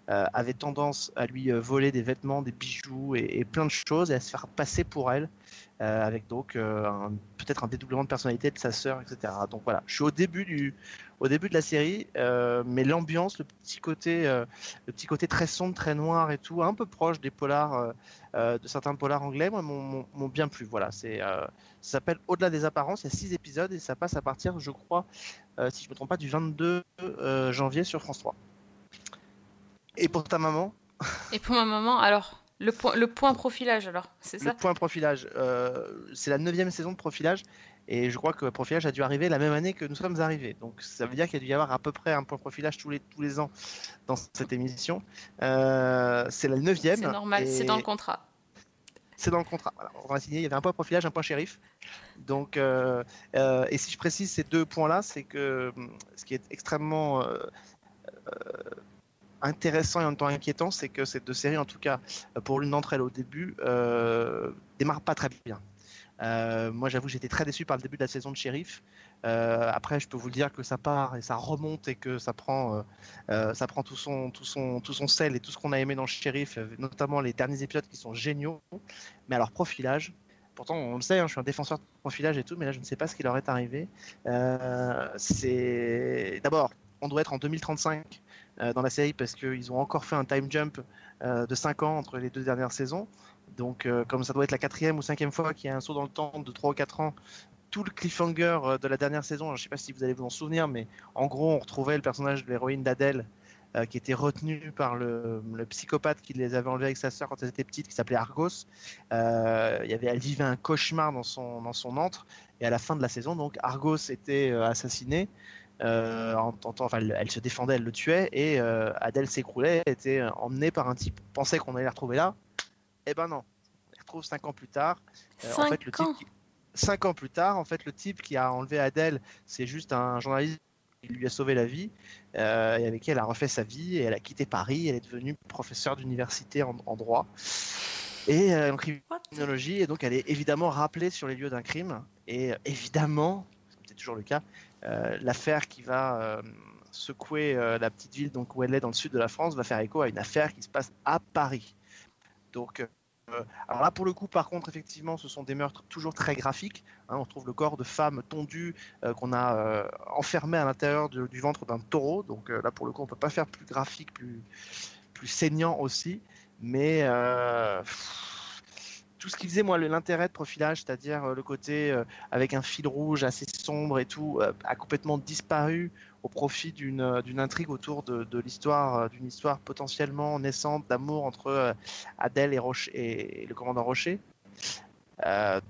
euh, avait tendance à lui euh, voler des vêtements, des bijoux et plein de choses, et à se faire passer pour elle, euh, avec donc euh, peut-être un dédoublement de personnalité de sa sœur, etc. Donc voilà, je suis au début du, au début de la série, euh, mais l'ambiance, le petit côté, le petit côté très sombre, très noir et tout, un peu proche des polars, de certains polars anglais, m'ont- bien plu. Voilà, c'est, ça s'appelle Au-delà des apparences. Il y a six épisodes et ça passe à partir, je crois, si je me trompe pas, du 22 euh, janvier sur France 3. Et pour ta maman, Et pour ma maman, alors, Le point, le point profilage, alors, c'est Le ça point profilage, euh, c'est la neuvième saison de profilage, et je crois que profilage a dû arriver la même année que nous sommes arrivés. Donc ça veut dire qu'il y a dû y avoir à peu près un point profilage tous les, tous les ans dans cette émission. Euh, c'est la neuvième. C'est normal, c'est dans le contrat. C'est dans le contrat. Voilà, on va signer. Il y avait un point profilage, un point shérif. Donc, euh, et si je précise ces deux points-là, c'est que ce qui est extrêmement intéressant et en même temps inquiétant, c'est que ces deux séries, en tout cas pour l'une d'entre elles au début, euh, démarrent pas très bien. Euh, moi, j'avoue, j'étais très déçu par le début de la saison de Sheriff. Euh, après, je peux vous le dire que ça part et ça remonte et que ça prend, euh, euh, ça prend tout son, tout son, tout son sel et tout ce qu'on a aimé dans Sheriff, euh, notamment les derniers épisodes qui sont géniaux. Mais alors, profilage. Pourtant, on le sait, hein, je suis un défenseur de profilage et tout, mais là, je ne sais pas ce qui leur est arrivé. Euh, c'est d'abord, on doit être en 2035 euh, dans la série parce qu'ils ont encore fait un time jump euh, de 5 ans entre les deux dernières saisons. Donc, euh, comme ça doit être la quatrième ou cinquième fois qu'il y a un saut dans le temps de 3 ou 4 ans, tout le cliffhanger euh, de la dernière saison, je ne sais pas si vous allez vous en souvenir, mais en gros, on retrouvait le personnage de l'héroïne d'Adèle euh, qui était retenu par le, psychopathe qui les avait enlevés avec sa sœur quand elle était petite, qui s'appelait Argos. Euh, il y avait, elle vivait un cauchemar dans son, dans son antre, et à la fin de la saison, donc Argos était euh, assassiné. Euh, en tentant, enfin, elle, elle se défendait, elle le tuait, et euh, Adèle s'écroulait, était euh, emmenée par un type. Pensait qu'on allait la retrouver là. Eh ben non, on la retrouve cinq ans plus tard. Euh, en Cinq fait, le ans cinq ans plus tard, en fait, le type qui a enlevé Adèle, c'est juste un journaliste qui lui a sauvé la vie, euh, et avec qui elle a refait sa vie, et elle a quitté Paris, elle est devenue professeure d'université en, en droit, et euh, en criminologie, et donc elle est évidemment rappelée sur les lieux d'un crime, et évidemment, c'est toujours le cas, l'affaire qui va euh, secouer euh, la petite ville donc, où elle est dans le sud de la France va faire écho à une affaire qui se passe à Paris. Donc, euh, alors là, pour le coup, par contre, effectivement, ce sont des meurtres toujours très graphiques. hein. on trouve le corps de femme tondue euh, qu'on a euh, à l'intérieur du ventre d'un taureau. Donc euh, là, pour le coup, on peut pas faire plus graphique, plus, plus saignant aussi. Mais euh, tout ce qui faisait, moi, l'intérêt de profilage, c'est-à-dire euh, le côté euh, avec un fil rouge assez sombre et tout, euh, a complètement disparu au profit d'une intrigue autour de, l'histoire, d'une histoire potentiellement naissante d'amour entre Adèle et, Roche, et le commandant Rocher.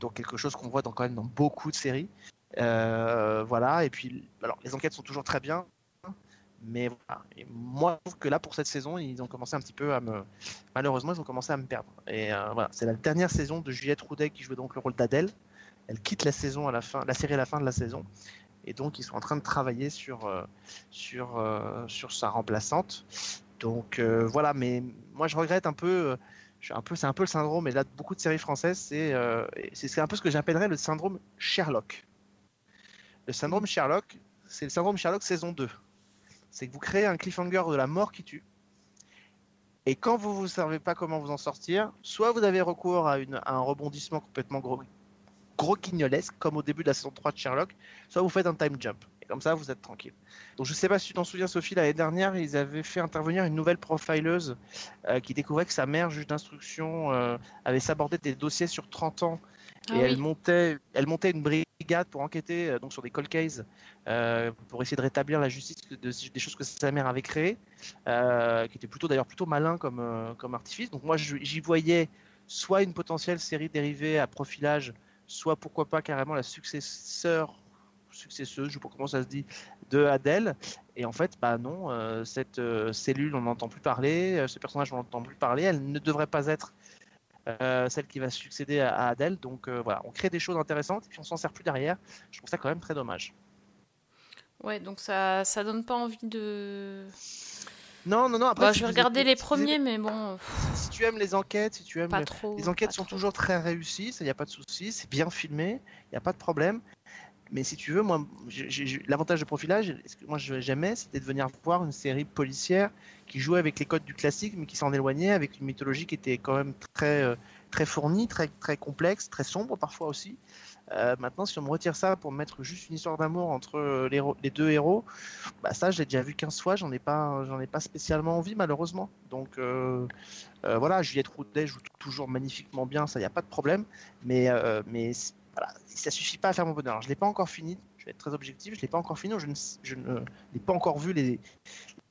Donc quelque chose qu'on voit dans, quand même dans beaucoup de séries. Voilà, et puis les enquêtes sont toujours très bien, mais voilà. Moi, je trouve que là, pour cette saison, ils ont commencé un petit peu à me. Malheureusement, ils ont commencé à me perdre. Et euh, voilà, c'est la dernière saison de Juliette Roudet qui jouait donc le rôle d'Adèle. Elle quitte la saison à la fin, la série à la fin de la saison. Et donc, ils sont en train de travailler sur, euh, sur, euh, sur sa remplaçante. Donc, voilà, mais moi, je regrette un peu. c'est un peu le syndrome, et là, beaucoup de séries françaises, c'est c'est un peu ce que j'appellerais le syndrome Sherlock. Le syndrome Sherlock, c'est le syndrome Sherlock saison 2. C'est que vous créez un cliffhanger de la mort qui tue. Et quand vous ne savez pas comment vous en sortir, soit vous avez recours à, un rebondissement complètement gros, gros quignolesque, comme au début de la saison 3 de Sherlock, soit vous faites un time jump. Et comme ça, vous êtes tranquille. Donc je sais pas si tu t'en souviens, Sophie, l'année dernière, ils avaient fait intervenir une nouvelle profileuse euh, qui découvrait que sa mère, juge d'instruction, euh, avait sabordé des dossiers sur 30 ans. Ah et elle, montait, elle montait une brigade pour enquêter euh, donc sur des cold cases, euh, pour essayer de rétablir la justice de, de- des choses que sa mère avait créées, euh, qui était plutôt d'ailleurs plutôt malin comme, comme artifice. Donc moi j'y voyais soit une potentielle série dérivée à profilage, soit pourquoi pas carrément la successeur, successeuse, je sais pas comment ça se dit, de Adèle. Et en fait, bah non, euh, cette euh, cellule, on n'entend plus parler, euh, ce personnage, on n'entend plus parler, elle ne devrait pas être euh, celle qui va succéder à, à Adèle. Donc euh, voilà, on crée des choses intéressantes et puis on s'en sert plus derrière. Je trouve ça quand même très dommage. Ouais, donc ça, ça donne pas envie de. Non, non, non. Après, Bah, si je vais regarder les premiers, mais bon, Si tu aimes les enquêtes, si tu aimes pas le- trop. les enquêtes pas sont trop. toujours très réussies, ça y a pas de souci, c'est bien filmé, il y a pas de problème. Mais si tu veux, moi, j'ai- j'ai- l'avantage de profilage, ce que moi j'aimais, c'était de venir voir une série policière qui jouait avec les codes du classique, mais qui s'en éloignait, avec une mythologie qui était quand même très, euh, très fournie, très, très complexe, très sombre parfois aussi. Euh, maintenant, si on me retire ça pour me mettre juste une histoire d'amour entre euh, les, deux héros, bah ça, je l'ai déjà vu 15 fois, j'en ai pas, j'en ai pas spécialement envie malheureusement. Donc voilà, Juliette Roudet joue toujours magnifiquement bien, ça y a pas de problème. Mais voilà, ça suffit pas à faire mon bonheur. Alors, je l'ai pas encore fini. Je vais être très objectif, je l'ai pas encore fini. Je ne, je ne n'ai pas encore vu les,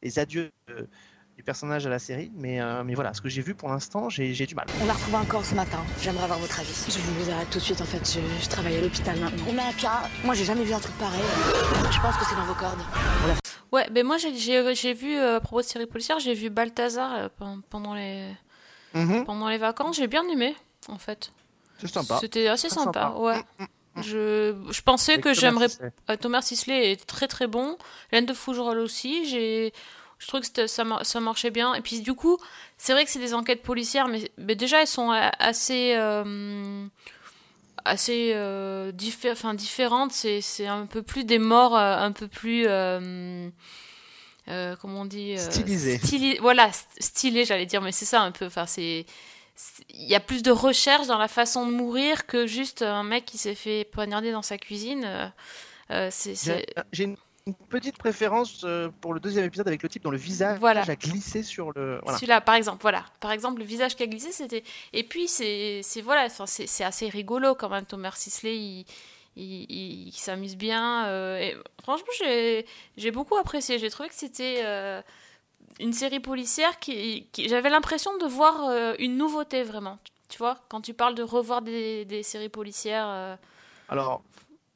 les adieux, de, du personnage à la série, mais, euh, mais voilà, ce que j'ai vu pour l'instant, j'ai du mal. On a retrouvé un corps ce matin. J'aimerais avoir votre avis. Je vous arrête tout de suite en fait. Je, je travaille à l'hôpital maintenant. On a un cas. Moi j'ai jamais vu un truc pareil. Je pense que c'est dans vos cordes. Ouais, ben moi j'ai- j'ai vu, euh, à propos de série policière, j'ai vu Balthazar euh, pen- pendant les, Mhm, pendant les vacances. J'ai bien aimé, en fait. C'est sympa. C'était assez sympa, sympa. ouais. Je, je pensais Avec que Thomas j'aimerais. Sisley. euh, Thomas Sisley est très très bon. Laine de Fougerolles aussi. J'ai. Je trouve que ça, ça marchait bien. Et puis du coup, c'est vrai que c'est des enquêtes policières, mais, mais déjà elles sont euh, assez. euh, assez euh, diffé- enfin, différentes. C'est c'est un peu plus des morts, un peu plus. euh, euh, comment on dit euh, Stylisé. styli- Voilà, st- stylé, j'allais dire, mais c'est ça un peu. Enfin, c'est- il y a plus de recherche dans la façon de mourir que juste un mec qui s'est fait poignarder dans sa cuisine. euh, euh, c'est, J'ai une, une petite préférence euh, pour le deuxième épisode avec le type dont le visage Voilà. a glissé sur le. Voilà. Celui-là, par exemple, voilà. Par exemple, le visage qui a glissé, c'était. Et puis, c'est, c'est voilà, c'est, c'est assez rigolo quand même. Thomas Sisley, il, il, il- il s'amuse bien. euh, et franchement, j'ai, j'ai beaucoup apprécié. J'ai trouvé que c'était euh, une série policière qui, qui- j'avais l'impression de voir euh, une nouveauté vraiment. Tu vois, quand tu parles de revoir des, des séries policières, euh, Alors,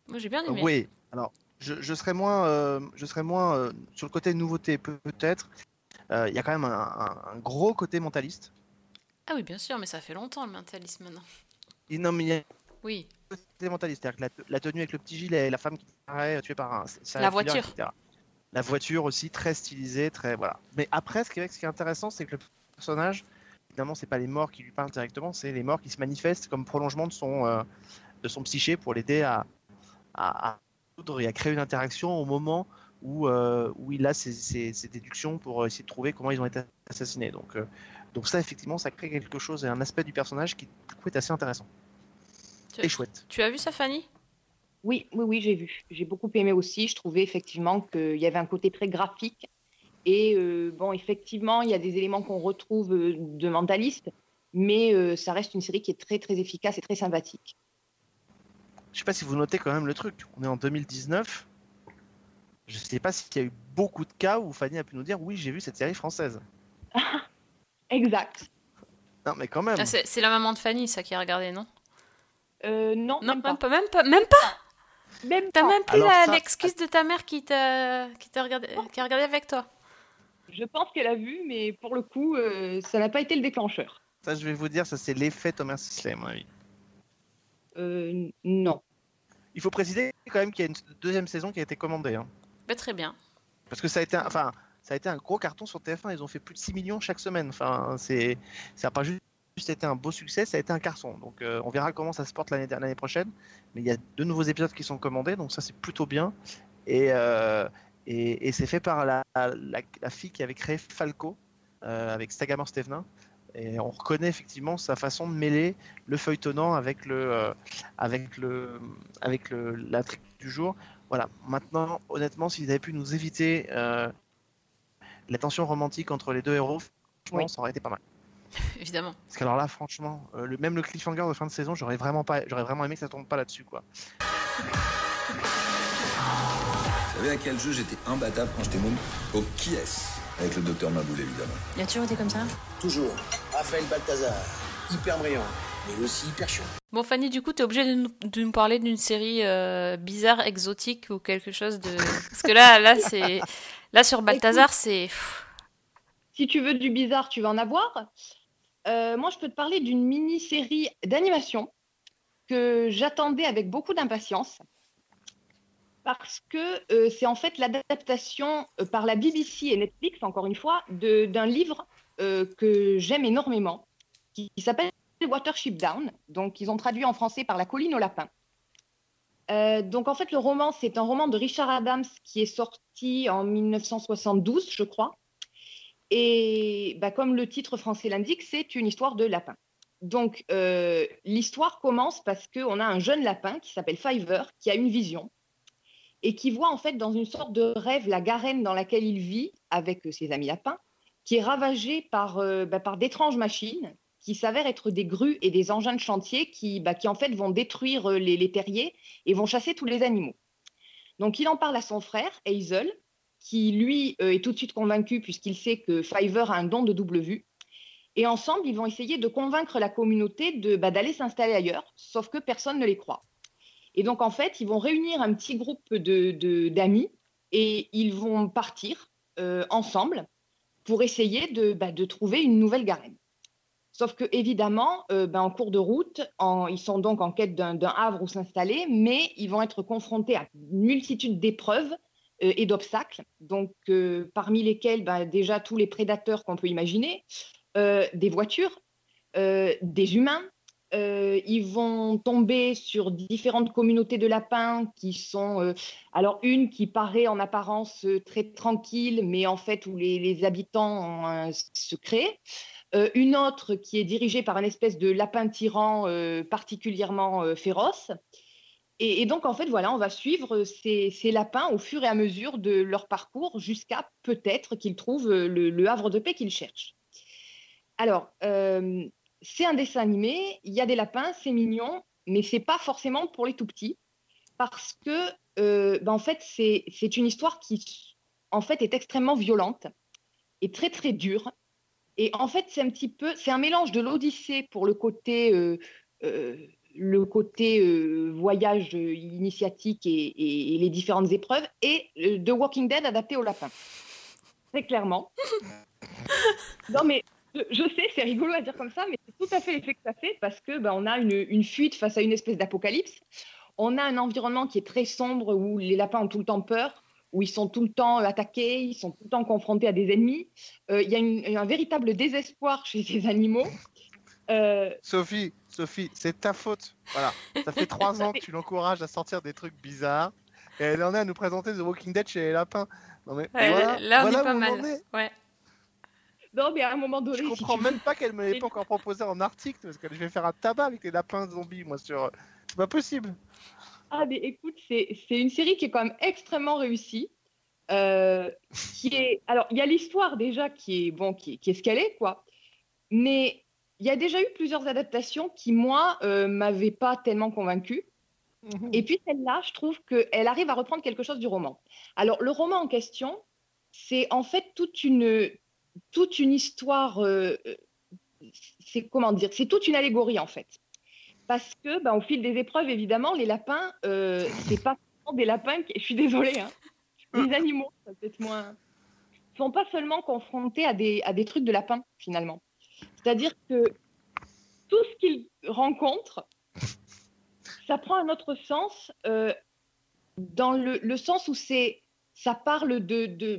moi j'ai bien aimé. oui. Alors, je, je serais moins, euh, je serais moins sur le côté nouveauté peut- peut-être. Il y a quand même un, un- un gros côté mentaliste. Ah oui, bien sûr, mais ça fait longtemps le mentalisme maintenant. Et non, mais il y a Oui, côté mentaliste, c'est-à-dire que la, te- la tenue avec le petit gilet, la femme qui paraît tuée par un. La voiture. etc. La voiture aussi très stylisée, très voilà. Mais après, ce qui est, ce qui est intéressant, c'est que le personnage, évidemment, c'est pas les morts qui lui parlent directement, c'est les morts qui se manifestent comme prolongement de son euh, de son psyché pour l'aider à à, à résoudre et à créer une interaction au moment où euh, où il a ses, ses- ses déductions pour essayer de trouver comment ils ont été assassinés. Donc euh, donc ça, effectivement, ça crée quelque chose et un aspect du personnage qui du coup est assez intéressant Tu- et chouette. tu as vu ça, Fanny? Oui, oui, oui, j'ai vu. J'ai beaucoup aimé aussi. Je trouvais effectivement qu'il y avait un côté très graphique. Et euh, bon, effectivement, il y a des éléments qu'on retrouve euh, de mentaliste, mais euh, ça reste une série qui est très, très efficace et très sympathique. Je sais pas si vous notez quand même le truc. On est en 2019. Je sais pas s'il y a eu beaucoup de cas où Fanny a pu nous dire oui, j'ai vu cette série française. Exact. Non, mais quand même. Ah, c'est, la maman de Fanny, ça, qui a regardé, non? Euh, non, Non, même même pas. pas, même pas, même pas? Même T'as pas. même plus Alors la- ça- l'excuse de ta mère qui t'a, qui t'a regardé, qui a regardé avec toi. Je pense qu'elle a vu, mais pour le coup, euh, ça n'a pas été le déclencheur. Ça, je vais vous dire, ça c'est l'effet Thomas Sisley, à mon avis. Euh, non. Il faut préciser quand même qu'il y a une deuxième saison qui a été commandée. hein. Bah, très bien. Parce que ça a été, un, enfin, ça a été un gros carton sur TF1. Ils ont fait plus de 6 millions chaque semaine. Enfin, c'est, ça n'a pas juste été un beau succès, ça a été un carton. Donc, euh, on verra comment ça se porte l'année, prochaine. Mais il y a deux nouveaux épisodes qui sont commandés, donc ça c'est plutôt bien. Et, euh, et, et c'est fait par la, la, la fille qui avait créé Falco euh, avec Stagamore Stevenin. Et on reconnaît effectivement sa façon de mêler le feuilletonnant avec le, avec le, avec le, l'intrigue du jour. Voilà. Maintenant, honnêtement, s'ils avaient pu nous éviter la tension romantique entre les deux héros, franchement, Oui. ça aurait été pas mal. Évidemment. Parce qu'alors là, franchement, euh, le, même le cliffhanger de fin de saison, j'aurais vraiment pas, j'aurais vraiment aimé que ça tombe pas là-dessus, quoi. Vous savez à quel jeu j'étais imbattable quand j'étais môme? Au qui est Avec le docteur Maboul, évidemment. Il a toujours été comme ça? Toujours. Raphaël Balthazar. Hyper brillant, mais aussi hyper chiant. Bon, Fanny, du coup, t'es obligée de nous, de nous parler d'une série euh, bizarre, exotique ou quelque chose de. Parce que là, là, c'est. Là, sur Balthazar, c'est. Si tu veux du bizarre, tu vas en avoir. Euh, moi, je peux te parler d'une mini-série d'animation que j'attendais avec beaucoup d'impatience parce que euh, c'est en fait l'adaptation euh, par la BBC et Netflix, encore une fois, d'un livre que j'aime énormément, qui, qui s'appelle Watership Down. Donc, ils ont traduit en français par La colline au lapin. Euh, donc, en fait, le roman, c'est un roman de Richard Adams qui est sorti en 1972, je crois. Et bah, comme le titre français l'indique, c'est une histoire de lapin. Donc, euh, l'histoire commence parce qu'on a un jeune lapin qui s'appelle Fiver, qui a une vision et qui voit en fait dans une sorte de rêve la garenne dans laquelle il vit avec euh, ses amis lapins, qui est ravagée par, euh, bah, par d'étranges machines qui s'avèrent être des grues et des engins de chantier qui, bah, qui en fait vont détruire les, les terriers et vont chasser tous les animaux. Donc, il en parle à son frère, Hazel, qui lui euh, est tout de suite convaincu puisqu'il sait que Fiverr a un don de double vue. Et ensemble, ils vont essayer de convaincre la communauté de bah, d'aller s'installer ailleurs, sauf que personne ne les croit. Et donc, en fait, ils vont réunir un petit groupe de, d'amis et ils vont partir euh, ensemble pour essayer de, bah, de trouver une nouvelle Garenne. Sauf que, évidemment, euh, ben, en cours de route, ils sont donc en quête d'un havre où s'installer, mais ils vont être confrontés à une multitude d'épreuves et d'obstacles, donc euh, parmi lesquels ben, déjà tous les prédateurs qu'on peut imaginer, euh, des voitures, euh, des humains. Euh, ils vont tomber sur différentes communautés de lapins qui sont, euh, alors une qui paraît en apparence euh, très tranquille, mais en fait où les, les habitants ont un secret. Euh, une autre qui est dirigée par une espèce de lapin tyran euh, particulièrement euh, féroce. Et, donc, en fait, voilà, on va suivre ces, ces lapins au fur et à mesure de leur parcours jusqu'à peut-être qu'ils trouvent euh, le, havre de paix qu'ils cherchent. Alors, euh, c'est un dessin animé, il y a des lapins, c'est mignon, mais c'est pas forcément pour les tout petits, parce que, euh, ben, en fait, c'est une histoire qui, en fait, est extrêmement violente et très, très dure. Et en fait, c'est un petit peu, c'est un mélange de l'Odyssée pour le côté, euh, euh, le côté euh, voyage euh, initiatique et, et- et les différentes épreuves, et euh, The Walking Dead adapté au lapin. Très clairement. non, mais je, sais, c'est rigolo à dire comme ça, mais c'est tout à fait l'effet que ça fait parce que ben, on a une, une fuite face à une espèce d'apocalypse. On a un environnement qui est très sombre où les lapins ont tout le temps peur, où ils sont tout le temps euh, attaqués, ils sont tout le temps confrontés à des ennemis. Euh, Il y a une- un véritable désespoir chez ces animaux. Euh, Sophie, Sophie, c'est ta faute. Voilà. Ça fait trois ans que tu l'encourages à sortir des trucs bizarres. Et elle en est à nous présenter The Walking Dead chez les lapins. Non mais Ouais, voilà, là, on voilà est pas mal. est. Ouais. non, mais à un moment donné, Je comprends même pas qu'elle me l'ait pas encore proposé en article parce que je vais faire un tabac avec les lapins zombies, moi sur. C'est pas possible. Ah, mais écoute, c'est c'est une série qui est quand même extrêmement réussie. euh, qui est... Alors, il y a l'histoire déjà qui est, bon, qui, est- qui est ce qu'elle est, quoi. Mais il y a déjà eu plusieurs adaptations qui, moi, euh, m'avaient pas tellement convaincue. Et puis celle-là, je trouve qu'elle arrive à reprendre quelque chose du roman. Alors, le roman en question, c'est en fait toute une, toute une histoire. euh, euh, c'est comment dire C'est toute une allégorie, en fait parce que ben, au fil des épreuves, évidemment, les lapins, euh, c'est pas seulement des lapins qui, je suis désolée, hein, les animaux, ça peut être moins, sont pas seulement confrontés à des, à des trucs de lapins finalement. C'est-à-dire que tout ce qu'ils rencontrent, ça prend un autre sens euh, dans le, sens où ça parle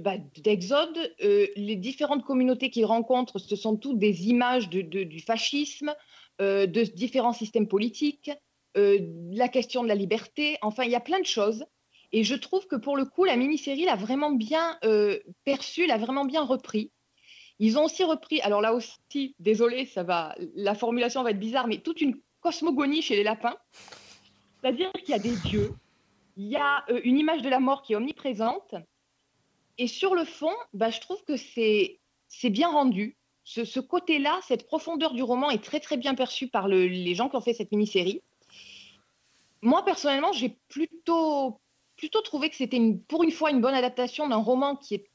bah, d'exode. euh, les différentes communautés qu'ils rencontrent, ce sont toutes des images du fascisme, euh, de différents systèmes politiques, la question de la liberté. Enfin, il y a plein de choses. Et je trouve que pour le coup, la mini-série l'a vraiment bien perçu, l'a vraiment bien repris. Ils ont aussi repris, alors là aussi, désolé, ça va, la formulation va être bizarre, mais toute une cosmogonie chez les lapins. C'est-à-dire qu'il y a des dieux, il y a euh, une image de la mort qui est omniprésente. Et sur le fond, bah, je trouve que c'est bien rendu. Ce, côté-là, cette profondeur du roman est très très bien perçue par le- les gens qui ont fait cette mini-série. Moi, personnellement, j'ai plutôt, plutôt trouvé que c'était pour une fois une bonne adaptation d'un roman qui est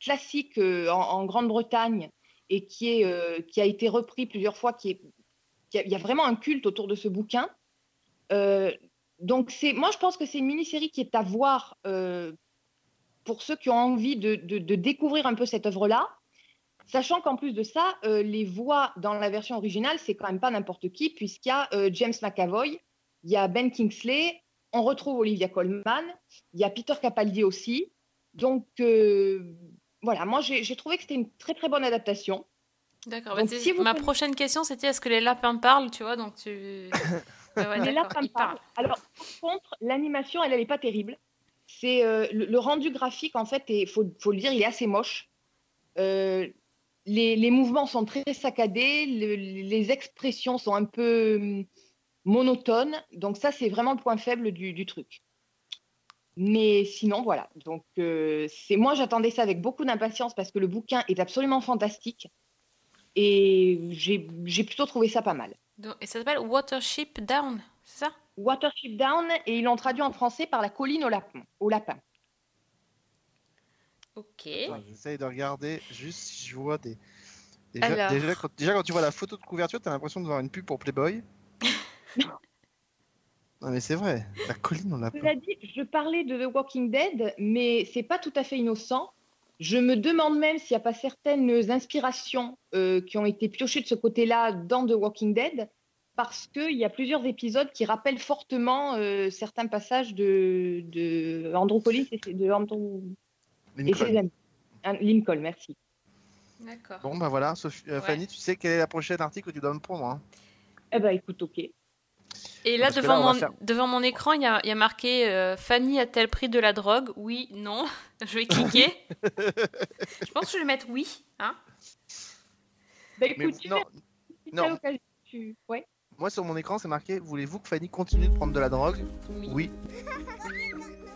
classique euh, en, Grande-Bretagne et qui, est, euh, qui a été repris plusieurs fois. Qui il y a vraiment un culte autour de ce bouquin. Euh, donc, moi, je pense que c'est une mini-série qui est à voir pour ceux qui ont envie de, de- découvrir un peu cette œuvre-là. Sachant qu'en plus de ça, les voix dans la version originale, c'est quand même pas n'importe qui, puisqu'il y a James McAvoy, il y a Ben Kingsley, on retrouve Olivia Colman, il y a Peter Capaldi aussi. Donc, voilà, moi, j'ai trouvé que c'était une très très bonne adaptation. D'accord. Bah, si ma connaissez- prochaine question, c'était est-ce que les lapins parlent, tu vois Donc tu. Ouais, me ils parlent. parle. Alors, par contre, l'animation, elle, n'est pas terrible. C'est euh, le, le rendu graphique, en fait, il faut, faut le dire, il est assez moche. Euh, les, les mouvements sont très saccadés, le- les expressions sont un peu hum, monotones. Donc ça, c'est vraiment le point faible du, du truc. Mais sinon, voilà. Donc, euh, c'est moi, j'attendais ça avec beaucoup d'impatience parce que le bouquin est absolument fantastique. Et j'ai j'ai plutôt trouvé ça pas mal. Donc- Et ça s'appelle Watership Down, c'est ça? Watership Down et ils l'ont traduit en français par la colline au lapin. Au lapin. Ok. J'essaye de regarder juste si je vois des. Alors. Déjà, quand, déjà, quand tu vois la photo de couverture, t'as l'impression de voir une pub pour Playboy. non mais c'est vrai, la colline on l'a pas. Dit, je parlais de The Walking Dead, mais c'est pas tout à fait innocent. Je me demande même s'il n'y a pas certaines inspirations euh, qui ont été piochées de ce côté-là dans The Walking Dead, parce qu'il y a plusieurs épisodes qui rappellent fortement euh, certains passages de, de Andrew Collins et de Andrew et Lincoln. ses amis. Ah, Lincoln, merci. D'accord. Bon bah voilà, Sophie- euh, Fanny, tu sais quel est la prochaine article que tu dois me prendre hein? Eh ben, écoute, ok. Et là, devant, là, mon, faire- devant mon écran, il y a, il y a marqué euh, Fanny a-t-elle pris de la drogue Oui, non. Je vais cliquer. je pense que je vais mettre oui. Hein Ben, Mais écoute, tu non, non. tu- Ouais. Moi sur mon écran c'est marqué Voulez-vous que Fanny continue de prendre de la drogue? Oui.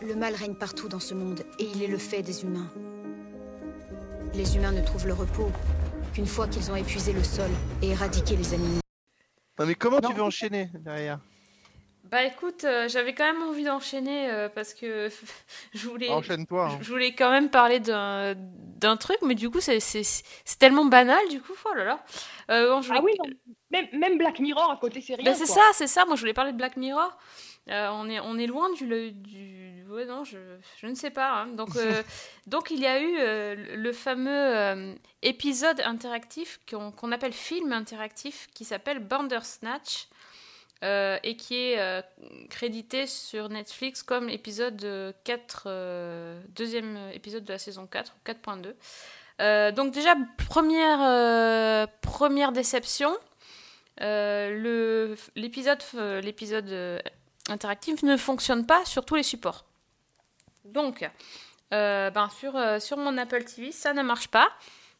Le mal règne partout dans ce monde et il est le fait des humains. Les humains ne trouvent le repos qu'une fois qu'ils ont épuisé le sol et éradiqué les animaux. Non mais comment tu veux enchaîner derrière? Bah écoute, euh, j'avais quand même envie d'enchaîner euh, parce que je voulais. Enchaîne-toi, hein. Je voulais quand même parler d'un d'un truc, mais du coup, c'est tellement banal, du coup, oh là là. Euh, bon, je voulais- Ah oui, même, même Black Mirror à côté, c'est rien. Bah, c'est ça, c'est ça. Moi, je voulais parler de Black Mirror. Euh, on, est, on est loin du. le- du... Ouais, non, je, je ne sais pas. hein. Donc, euh, donc, il y a eu euh, le- fameux euh, épisode interactif qu'on appelle film interactif qui s'appelle Bandersnatch et qui est crédité sur Netflix comme épisode euh, 4, euh, deuxième épisode de la saison 4, 4.2. Euh, donc déjà, première, première déception, l'épisode interactif ne fonctionne pas sur tous les supports. Donc, euh, ben sur, euh, sur mon Apple TV, ça ne marche pas.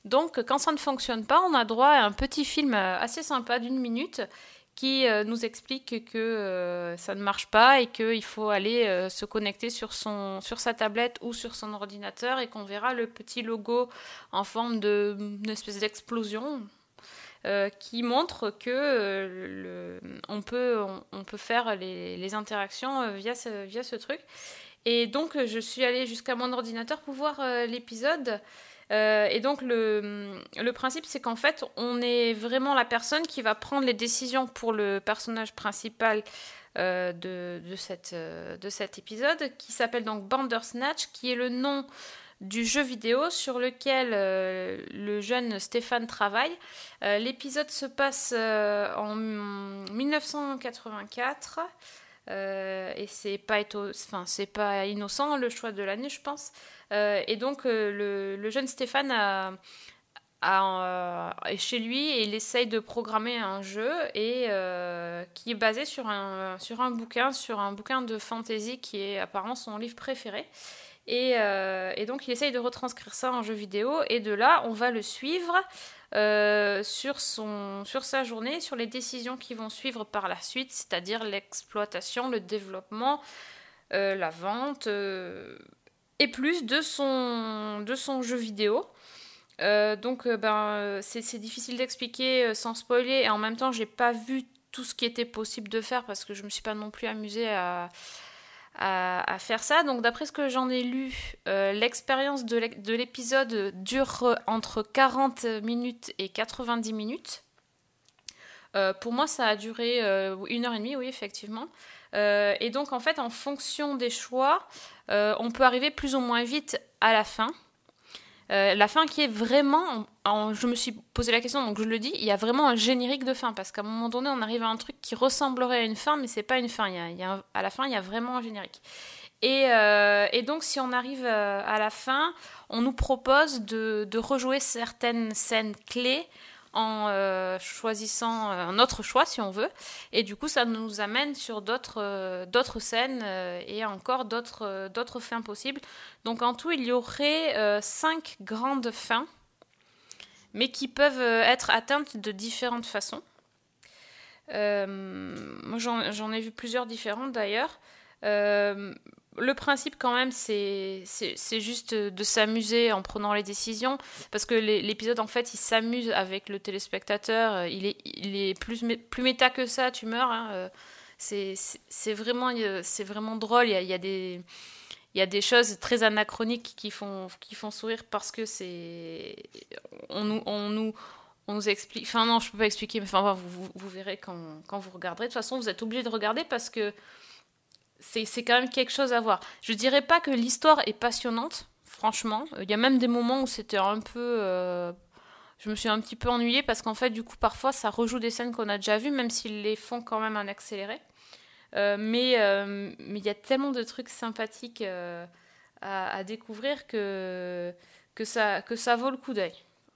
Donc, quand ça ne fonctionne pas, on a droit à un petit film euh, assez sympa d'une minute qui nous explique que ça ne marche pas et qu'il faut aller se connecter sur, son, sur sa tablette ou sur son ordinateur et qu'on verra le petit logo en forme d'une espèce d'explosion qui montre que le- on, peut, on, peut faire les, les interactions via, ce, via ce truc. Et donc, je suis allée jusqu'à mon ordinateur pour voir euh, l'épisode. Euh, et donc, le, principe, c'est qu'en fait, on est vraiment la personne qui va prendre les décisions pour le personnage principal euh, de, de, cette, de cet épisode, qui s'appelle donc Bandersnatch, qui est le nom du jeu vidéo sur lequel le jeune Stéphane travaille. L'épisode se passe en 1984. Euh, et c'est pas, innocent le choix de l'année, je pense. Euh, et donc, euh, le, jeune Stéphane est chez lui et il essaye de programmer un jeu et, qui est basé sur un, bouquin, sur un bouquin de fantasy qui est apparemment son livre préféré. Et donc il essaye de retranscrire ça en jeu vidéo et de là on va le suivre euh, sur, sa journée, sur les décisions qui vont suivre par la suite, c'est-à-dire l'exploitation, le développement, euh, la vente euh, et plus de son, jeu vidéo. Donc ben, c'est difficile d'expliquer sans spoiler et en même temps j'ai pas vu tout ce qui était possible de faire parce que je me suis pas non plus amusée à, à, faire ça. Donc d'après ce que j'en ai lu, euh, l'expérience de l'épisode dure entre 40 minutes et 90 minutes. Euh, pour moi, ça a duré euh, une heure et demie, oui, effectivement. Et donc, en fait, en fonction des choix, on peut arriver plus ou moins vite à la fin. Euh, la fin qui est vraiment, en- en- je me suis posé la question, donc je le dis, il y a vraiment un générique de fin, parce qu'à un moment donné, on arrive à un truc qui ressemblerait à une fin, mais c'est pas une fin. Il y a, à la fin, il y a vraiment un générique. Et, euh, donc, si on arrive euh, à la fin, on nous propose de rejouer certaines scènes clés en euh, choisissant un autre choix, si on veut. Et du coup, ça nous amène sur d'autres euh, scènes euh, et encore d'autres euh, d'autres fins possibles. Donc, en tout, il y aurait euh, cinq grandes fins, mais qui peuvent euh, être atteintes de différentes façons. Euh, moi, j'en ai vu plusieurs différentes d'ailleurs. Le principe quand même, c'est juste de s'amuser en prenant les décisions, parce que l'épisode en fait, il s'amuse avec le téléspectateur. euh, Il est, il est plus, plus méta que ça, tu meurs. hein, euh, C'est vraiment, euh, vraiment drôle. Il y a, des il y a des choses très anachroniques qui font, qui font sourire parce que c'est. On nous, on, nous, on nous explique. Enfin, non, je peux pas expliquer, mais enfin, vous, vous, vous verrez quand, quand vous regarderez. De toute façon, vous êtes obligé de regarder parce que c'est quand même quelque chose à voir. Je dirais pas que l'histoire est passionnante, franchement. Il y a même des moments où c'était un peu. euh, je me suis un petit peu ennuyée parce qu'en fait, du coup, parfois, ça rejoue des scènes qu'on a déjà vues, même s'ils les font quand même en accéléré. Euh, mais euh, mais il y a tellement de trucs sympathiques à, à découvrir que, que, ça, que ça vaut le coup d'œil.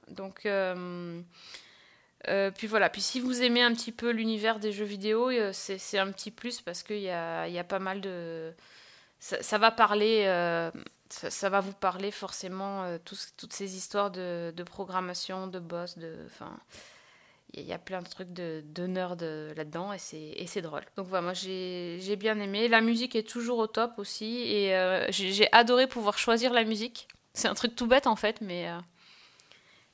Donc, euh, puis voilà. Puis si vous aimez un petit peu l'univers des jeux vidéo, euh, c'est un petit plus parce qu'il y a, pas mal de. Ça, va parler. euh, ça, va vous parler forcément toutes ces histoires de, programmation, de boss, de. Enfin, il y, a- plein de trucs de, nerd là-dedans et c'est drôle. Donc voilà, moi j'ai bien aimé. La musique est toujours au top aussi et j'ai adoré pouvoir choisir la musique. C'est un truc tout bête en fait, mais.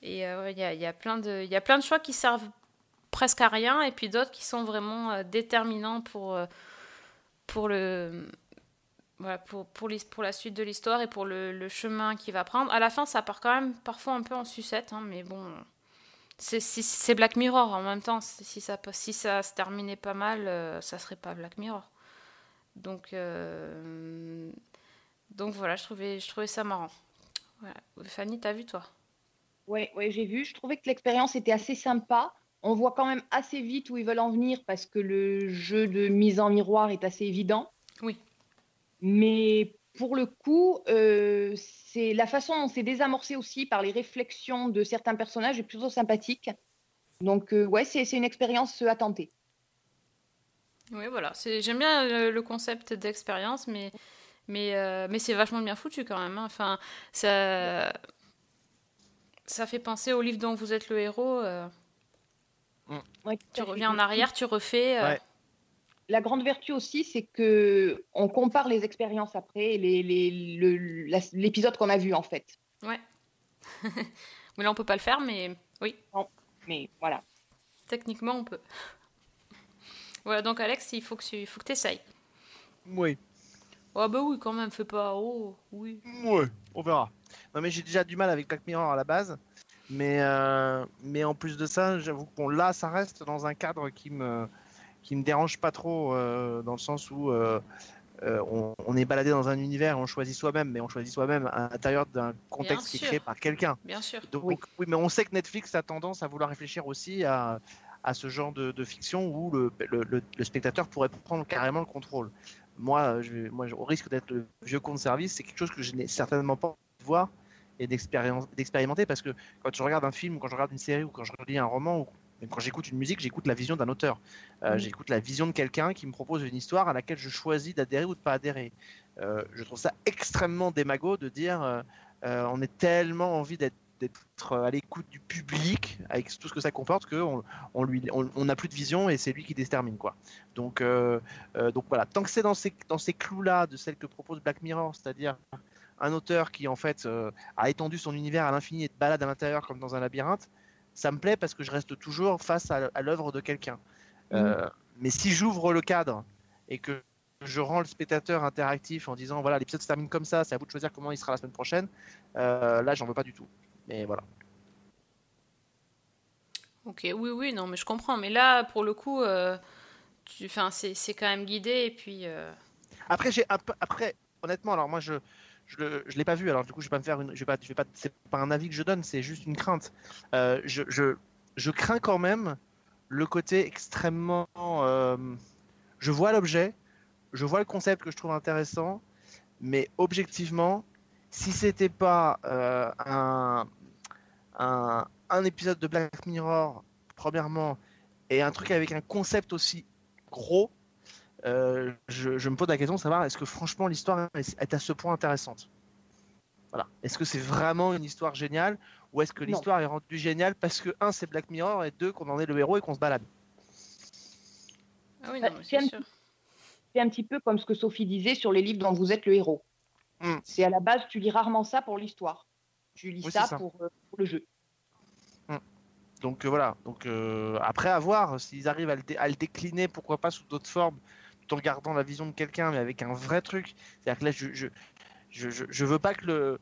Et euh, il y, a, plein de- choix qui servent presque à rien et puis d'autres qui sont vraiment euh, déterminants pour, euh, pour, la suite de l'histoire et pour le, chemin qu'il va prendre. À la fin, ça part quand même parfois un peu en sucette, hein, mais bon, c'est Black Mirror en même temps. Si ça, se terminait pas mal, euh, ça serait pas Black Mirror. Donc, voilà, je trouvais, ça marrant. Fanny, t'as vu toi? Ouais, ouais, j'ai vu. Je trouvais que l'expérience était assez sympa. On voit quand même assez vite où ils veulent en venir parce que le jeu de mise en miroir est assez évident. Oui. Mais pour le coup, euh, c'est la façon dont c'est désamorcé aussi par les réflexions de certains personnages est plutôt sympathique. Donc euh, ouais, c'est une expérience à tenter. Oui, voilà. J'aime bien le, le concept d'expérience, mais, mais, euh, mais c'est vachement bien foutu quand même. hein. Enfin, ça, ça fait penser au livre dont vous êtes le héros. euh, Ouais, tout tu reviens en arrière, tu refais. euh, Ouais. La grande vertu aussi, c'est que on compare les expériences après, les- les- le- la- l'épisode qu'on a vu en fait. Ouais. mais là, on peut pas le faire, mais oui, Non, mais voilà. techniquement, on peut. Voilà, donc Alex, il faut que tu il faut que essayes. Oui. Oh, bah oui, quand même, fais pas. Oh, oui. Ouais, on verra. Non, mais j'ai déjà du mal avec Black Mirror à la base. Mais, euh, mais en plus de ça, j'avoue que bon, là, ça reste dans un cadre qui me, qui me dérange pas trop, euh, dans le sens où euh, euh, on, on est baladé dans un univers, on choisit soi-même, mais on choisit soi-même à l'intérieur d'un contexte qui est créé par quelqu'un. Bien sûr. Donc, oui. mais on sait que Netflix a tendance à vouloir réfléchir aussi à, à ce genre de, de fiction où le, le- le- le spectateur pourrait prendre carrément le contrôle. Moi, je, moi au risque d'être le vieux con de service, c'est quelque chose que je n'ai certainement pas envie de voir et d'expérimenter parce que quand je regarde un film, ou quand je regarde une série ou quand je lis un roman ou même quand j'écoute une musique, j'écoute la vision d'un auteur. Euh, Mhm. J'écoute la vision de quelqu'un qui me propose une histoire à laquelle je choisis d'adhérer ou de pas adhérer. Euh, je trouve ça extrêmement démago de dire euh, on est tellement envie d'être d'être à l'écoute du public avec tout ce que ça comporte que on, on lui on plus de vision et c'est lui qui détermine quoi. Donc euh, euh, donc voilà, tant que c'est dans ces dans ces clous là de celle que propose Black Mirror, c'est-à-dire un auteur qui en fait euh, a étendu son univers à l'infini et te balade à l'intérieur comme dans un labyrinthe, ça me plaît parce que je reste toujours face à, à l'œuvre de quelqu'un. Euh, mais si j'ouvre le cadre et que je rends le spectateur interactif en disant voilà l'épisode se termine comme ça, c'est à vous de choisir comment il sera la semaine prochaine, euh, là j'en veux pas du tout. Mais voilà. Ok, oui, oui, non, mais je comprends. Mais là, pour le coup, euh, tu, c'est quand même guidé et puis. euh, Après, j'ai un peu, après, honnêtement, alors moi, je, je, je l'ai pas vu, alors du coup, je vais pas me faire une, je vais pas, je vais pas, c'est pas un avis que je donne, c'est juste une crainte. Euh, je, je, je crains quand même le côté extrêmement, euh, je vois l'objet, je vois le concept que je trouve intéressant, mais objectivement, si c'était pas euh, un, un, un épisode de Black Mirror, premièrement, et un truc avec un concept aussi gros, euh, je, je me pose la question de savoir est-ce que franchement l'histoire est, à ce point intéressante? Voilà. Est-ce que c'est vraiment une histoire géniale ou est-ce que l'histoire est rendue géniale parce que un c'est Black Mirror et deux qu'on en est le héros et qu'on se balade? Ah oui, Bah, non, mais c'est c'est un sûr. C'est un petit peu comme ce que Sophie disait sur les livres dont vous êtes le héros. Mm. C'est à la base, tu lis rarement ça pour l'histoire. Tu lis Oui, ça, c'est ça. Pour, euh, pour le jeu. Donc euh, voilà. Donc euh, après à voir s'ils arrivent à le, dé- à le décliner, pourquoi pas sous d'autres formes, tout en gardant la vision de quelqu'un, mais avec un vrai truc. C'est-à-dire que là, je, je, je, je, je veux pas que le,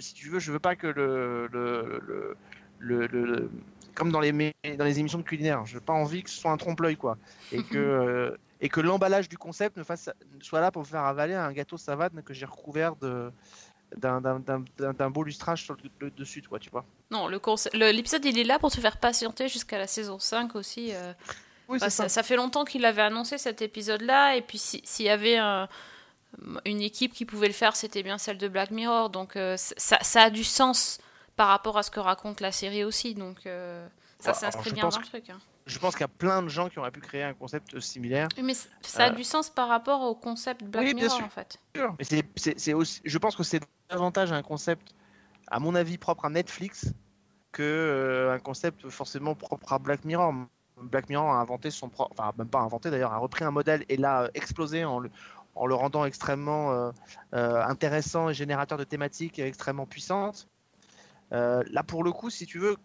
si tu veux, je veux pas que le, le, le, le- le- le- comme dans les, dans les émissions de culinaire, je n'ai pas envie que ce soit un trompe-l'œil, quoi. Et que, et que l'emballage du concept ne fasse, soit là pour me faire avaler un gâteau savane que j'ai recouvert de d'un- beau lustrage sur le, le dessus, tu vois. Non, l'épisode, il est là pour te faire patienter jusqu'à la saison 5 aussi. euh. Oui, ça, ça. ça fait longtemps qu'il avait annoncé cet épisode-là, et puis si- s'il y avait un- une équipe qui pouvait le faire, c'était bien celle de Black Mirror, donc euh, ça, ça a du sens par rapport à ce que raconte la série aussi, donc euh, ça Bah, s'inscrit bien dans le truc. hein. Je pense qu'il y a plein de gens qui auraient pu créer un concept similaire. Oui, Mais c- ça a Euh, du sens par rapport au concept Black oui, bien Mirror, sûr. en fait. Mais c'est- c'est c'est aussi, je pense que c'est davantage un concept, à mon avis, propre à Netflix que euh, un concept forcément propre à Black Mirror. Black Mirror a inventé son propre, enfin même pas inventé d'ailleurs, a repris un modèle et l'a explosé en le, en le rendant extrêmement euh, intéressant et générateur de thématiques extrêmement puissante. Euh, là pour le coup, si tu veux,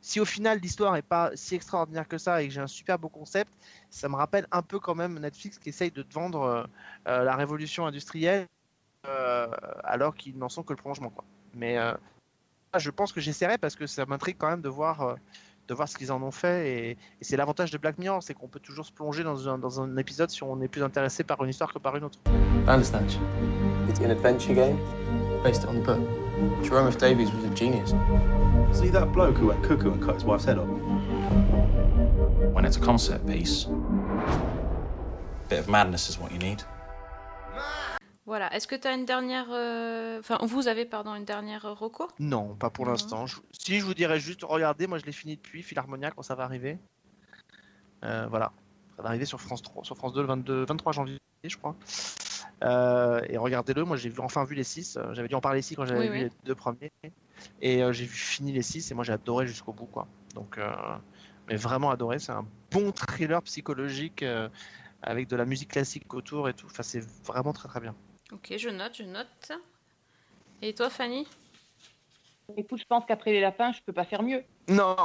si au final l'histoire est pas si extraordinaire que ça et que j'ai un super beau concept, ça me rappelle un peu quand même Netflix qui essaye de te vendre euh, euh, la révolution industrielle euh, alors qu'ils n'en sont que le prolongement. Mais je pense que j'essaierai parce que ça m'intrigue quand même de voir, de voir ce qu'ils en ont fait. Et, c'est l'avantage de Black Mirror, c'est qu'on peut toujours se plonger dans un, épisode si on est plus intéressé par une histoire que par une autre. It's an adventure game based on the book. Jerome. Davies was a. See that bloke who went cuckoo and cut his wife's head off? When it's a concept piece, bit of madness is what you need. Voilà. Est-ce que tu as une dernière. euh, Enfin, vous avez, pardon, une dernière euh, reco? Non, pas pour l'instant. Je- Si je vous dirais juste, regardez, moi je l'ai fini depuis Philharmonia quand ça va arriver. Euh, voilà, ça va arriver sur France 3, sur France 2 le 22, 23 janvier, je crois. Euh, et regardez-le, moi j'ai enfin vu les 6. J'avais dû en parler ici quand j'avais Oui, vu oui. les deux premiers. Et euh, j'ai vu fini les 6 et moi j'ai adoré jusqu'au bout, quoi. Donc, euh, mais vraiment adoré. C'est un bon thriller psychologique euh, avec de la musique classique autour et tout. Enfin, c'est vraiment très très bien. Ok, je note, je note. Et toi, Fanny? Écoute, je pense qu'après les lapins, je peux pas faire mieux. Non,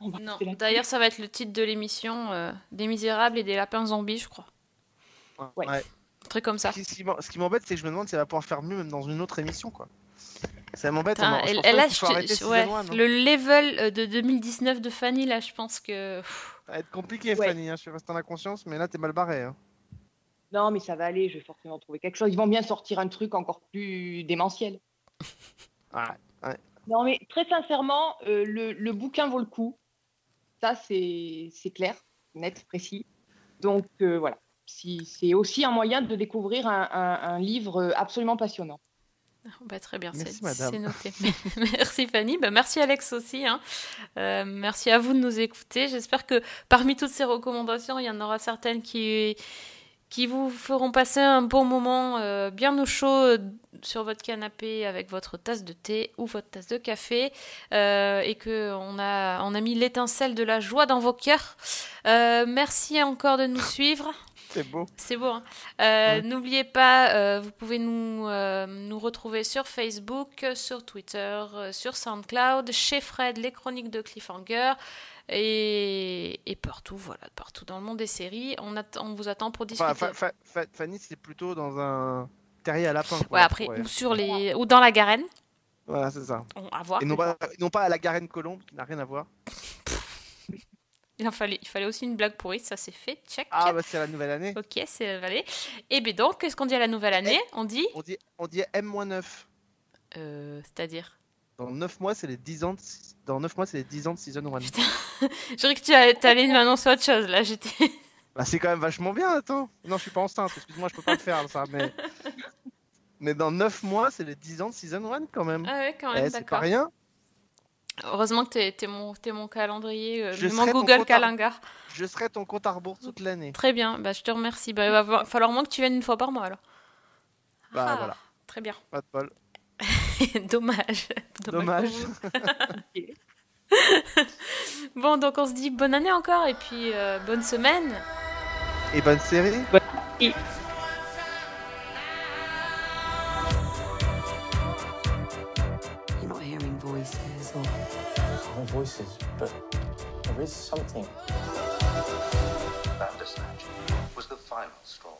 Non. D'ailleurs, ça va être le titre de l'émission euh, Des Misérables et des Lapins Zombies, je crois. Ouais. Un truc comme ça. Ce qui- m'embête, c'est que je me demande si elle va pouvoir faire mieux même dans une autre émission, quoi. Ça m'embête. Elle, elle je ouais, le level euh, de 2019 de Fanny, là, je pense que. pff, Ça va être compliqué, Ouais. Fanny. hein, Je sais pas si t'en as conscience, mais là, t'es mal barré. hein. Non, mais ça va aller, je vais forcément trouver quelque chose. Ils vont bien sortir un truc encore plus démentiel. Ouais, ouais. Non, mais très sincèrement, euh, le, le bouquin vaut le coup. Ça, c'est clair, net, précis. Donc euh, voilà, c'est aussi un moyen de découvrir un, un- un livre absolument passionnant. Bah, très bien, Merci, c'est noté. merci Fanny, bah, merci Alex aussi. hein. Euh, merci à vous de nous écouter. J'espère que parmi toutes ces recommandations, il y en aura certaines qui, qui vous feront passer un bon moment euh, bien au chaud euh, sur votre canapé avec votre tasse de thé ou votre tasse de café euh, et que on a, on a mis l'étincelle de la joie dans vos cœurs. Euh, merci encore de nous suivre. C'est beau. C'est beau. hein. Euh, N'oubliez pas, euh, vous pouvez nous, euh, nous retrouver sur Facebook, sur Twitter, sur SoundCloud, chez Fred, les chroniques de Cliffhanger. Et, et partout, voilà, partout dans le monde des séries. On, on vous attend pour discuter. Enfin, Fa- Fa- Fa- Fanny, c'est plutôt dans un terrier à lapin. quoi, ouais, après, ou, sur les, ou dans la garenne. Voilà, c'est ça. On- à voir. Et non pas, non pas à la Garenne Colombe, qui n'a rien à voir. Il, en fallait, il fallait aussi une blague pourrie, ça c'est fait. Check. Ah, bah c'est la nouvelle année. Ok, c'est valé. Et bien donc, qu'est-ce qu'on dit à la nouvelle année? On dit On dit, on dit M-9. euh, C'est-à-dire? Dans 9 mois, c'est les 10 ans de, dans 9 mois, c'est les 10 ans de Season 1. Je dirais que tu allais allais nous annoncer autre chose là. J'étais. Bah, c'est quand même vachement bien, attends. Non, je suis pas enceinte, excuse-moi, je peux pas le faire, ça, mais... Mais dans 9 mois, c'est les 10 ans de Season 1, quand même. Ah ouais, quand Eh, même, c'est d'accord. pas rien. Heureusement que t'es, t'es mon, calendrier, euh, mon Google Calendar. Je serai ton compte à rebours toute l'année. Très bien, bah, je te remercie. Bah, il va falloir moins que tu viennes une fois par mois alors. Bah Ah, voilà, Très bien. pas de bol. Dommage. Dommage. bon, donc on se dit bonne année encore et puis euh, bonne semaine. Et bonne série. Voices, but there is something. Bandersnatch was the final straw.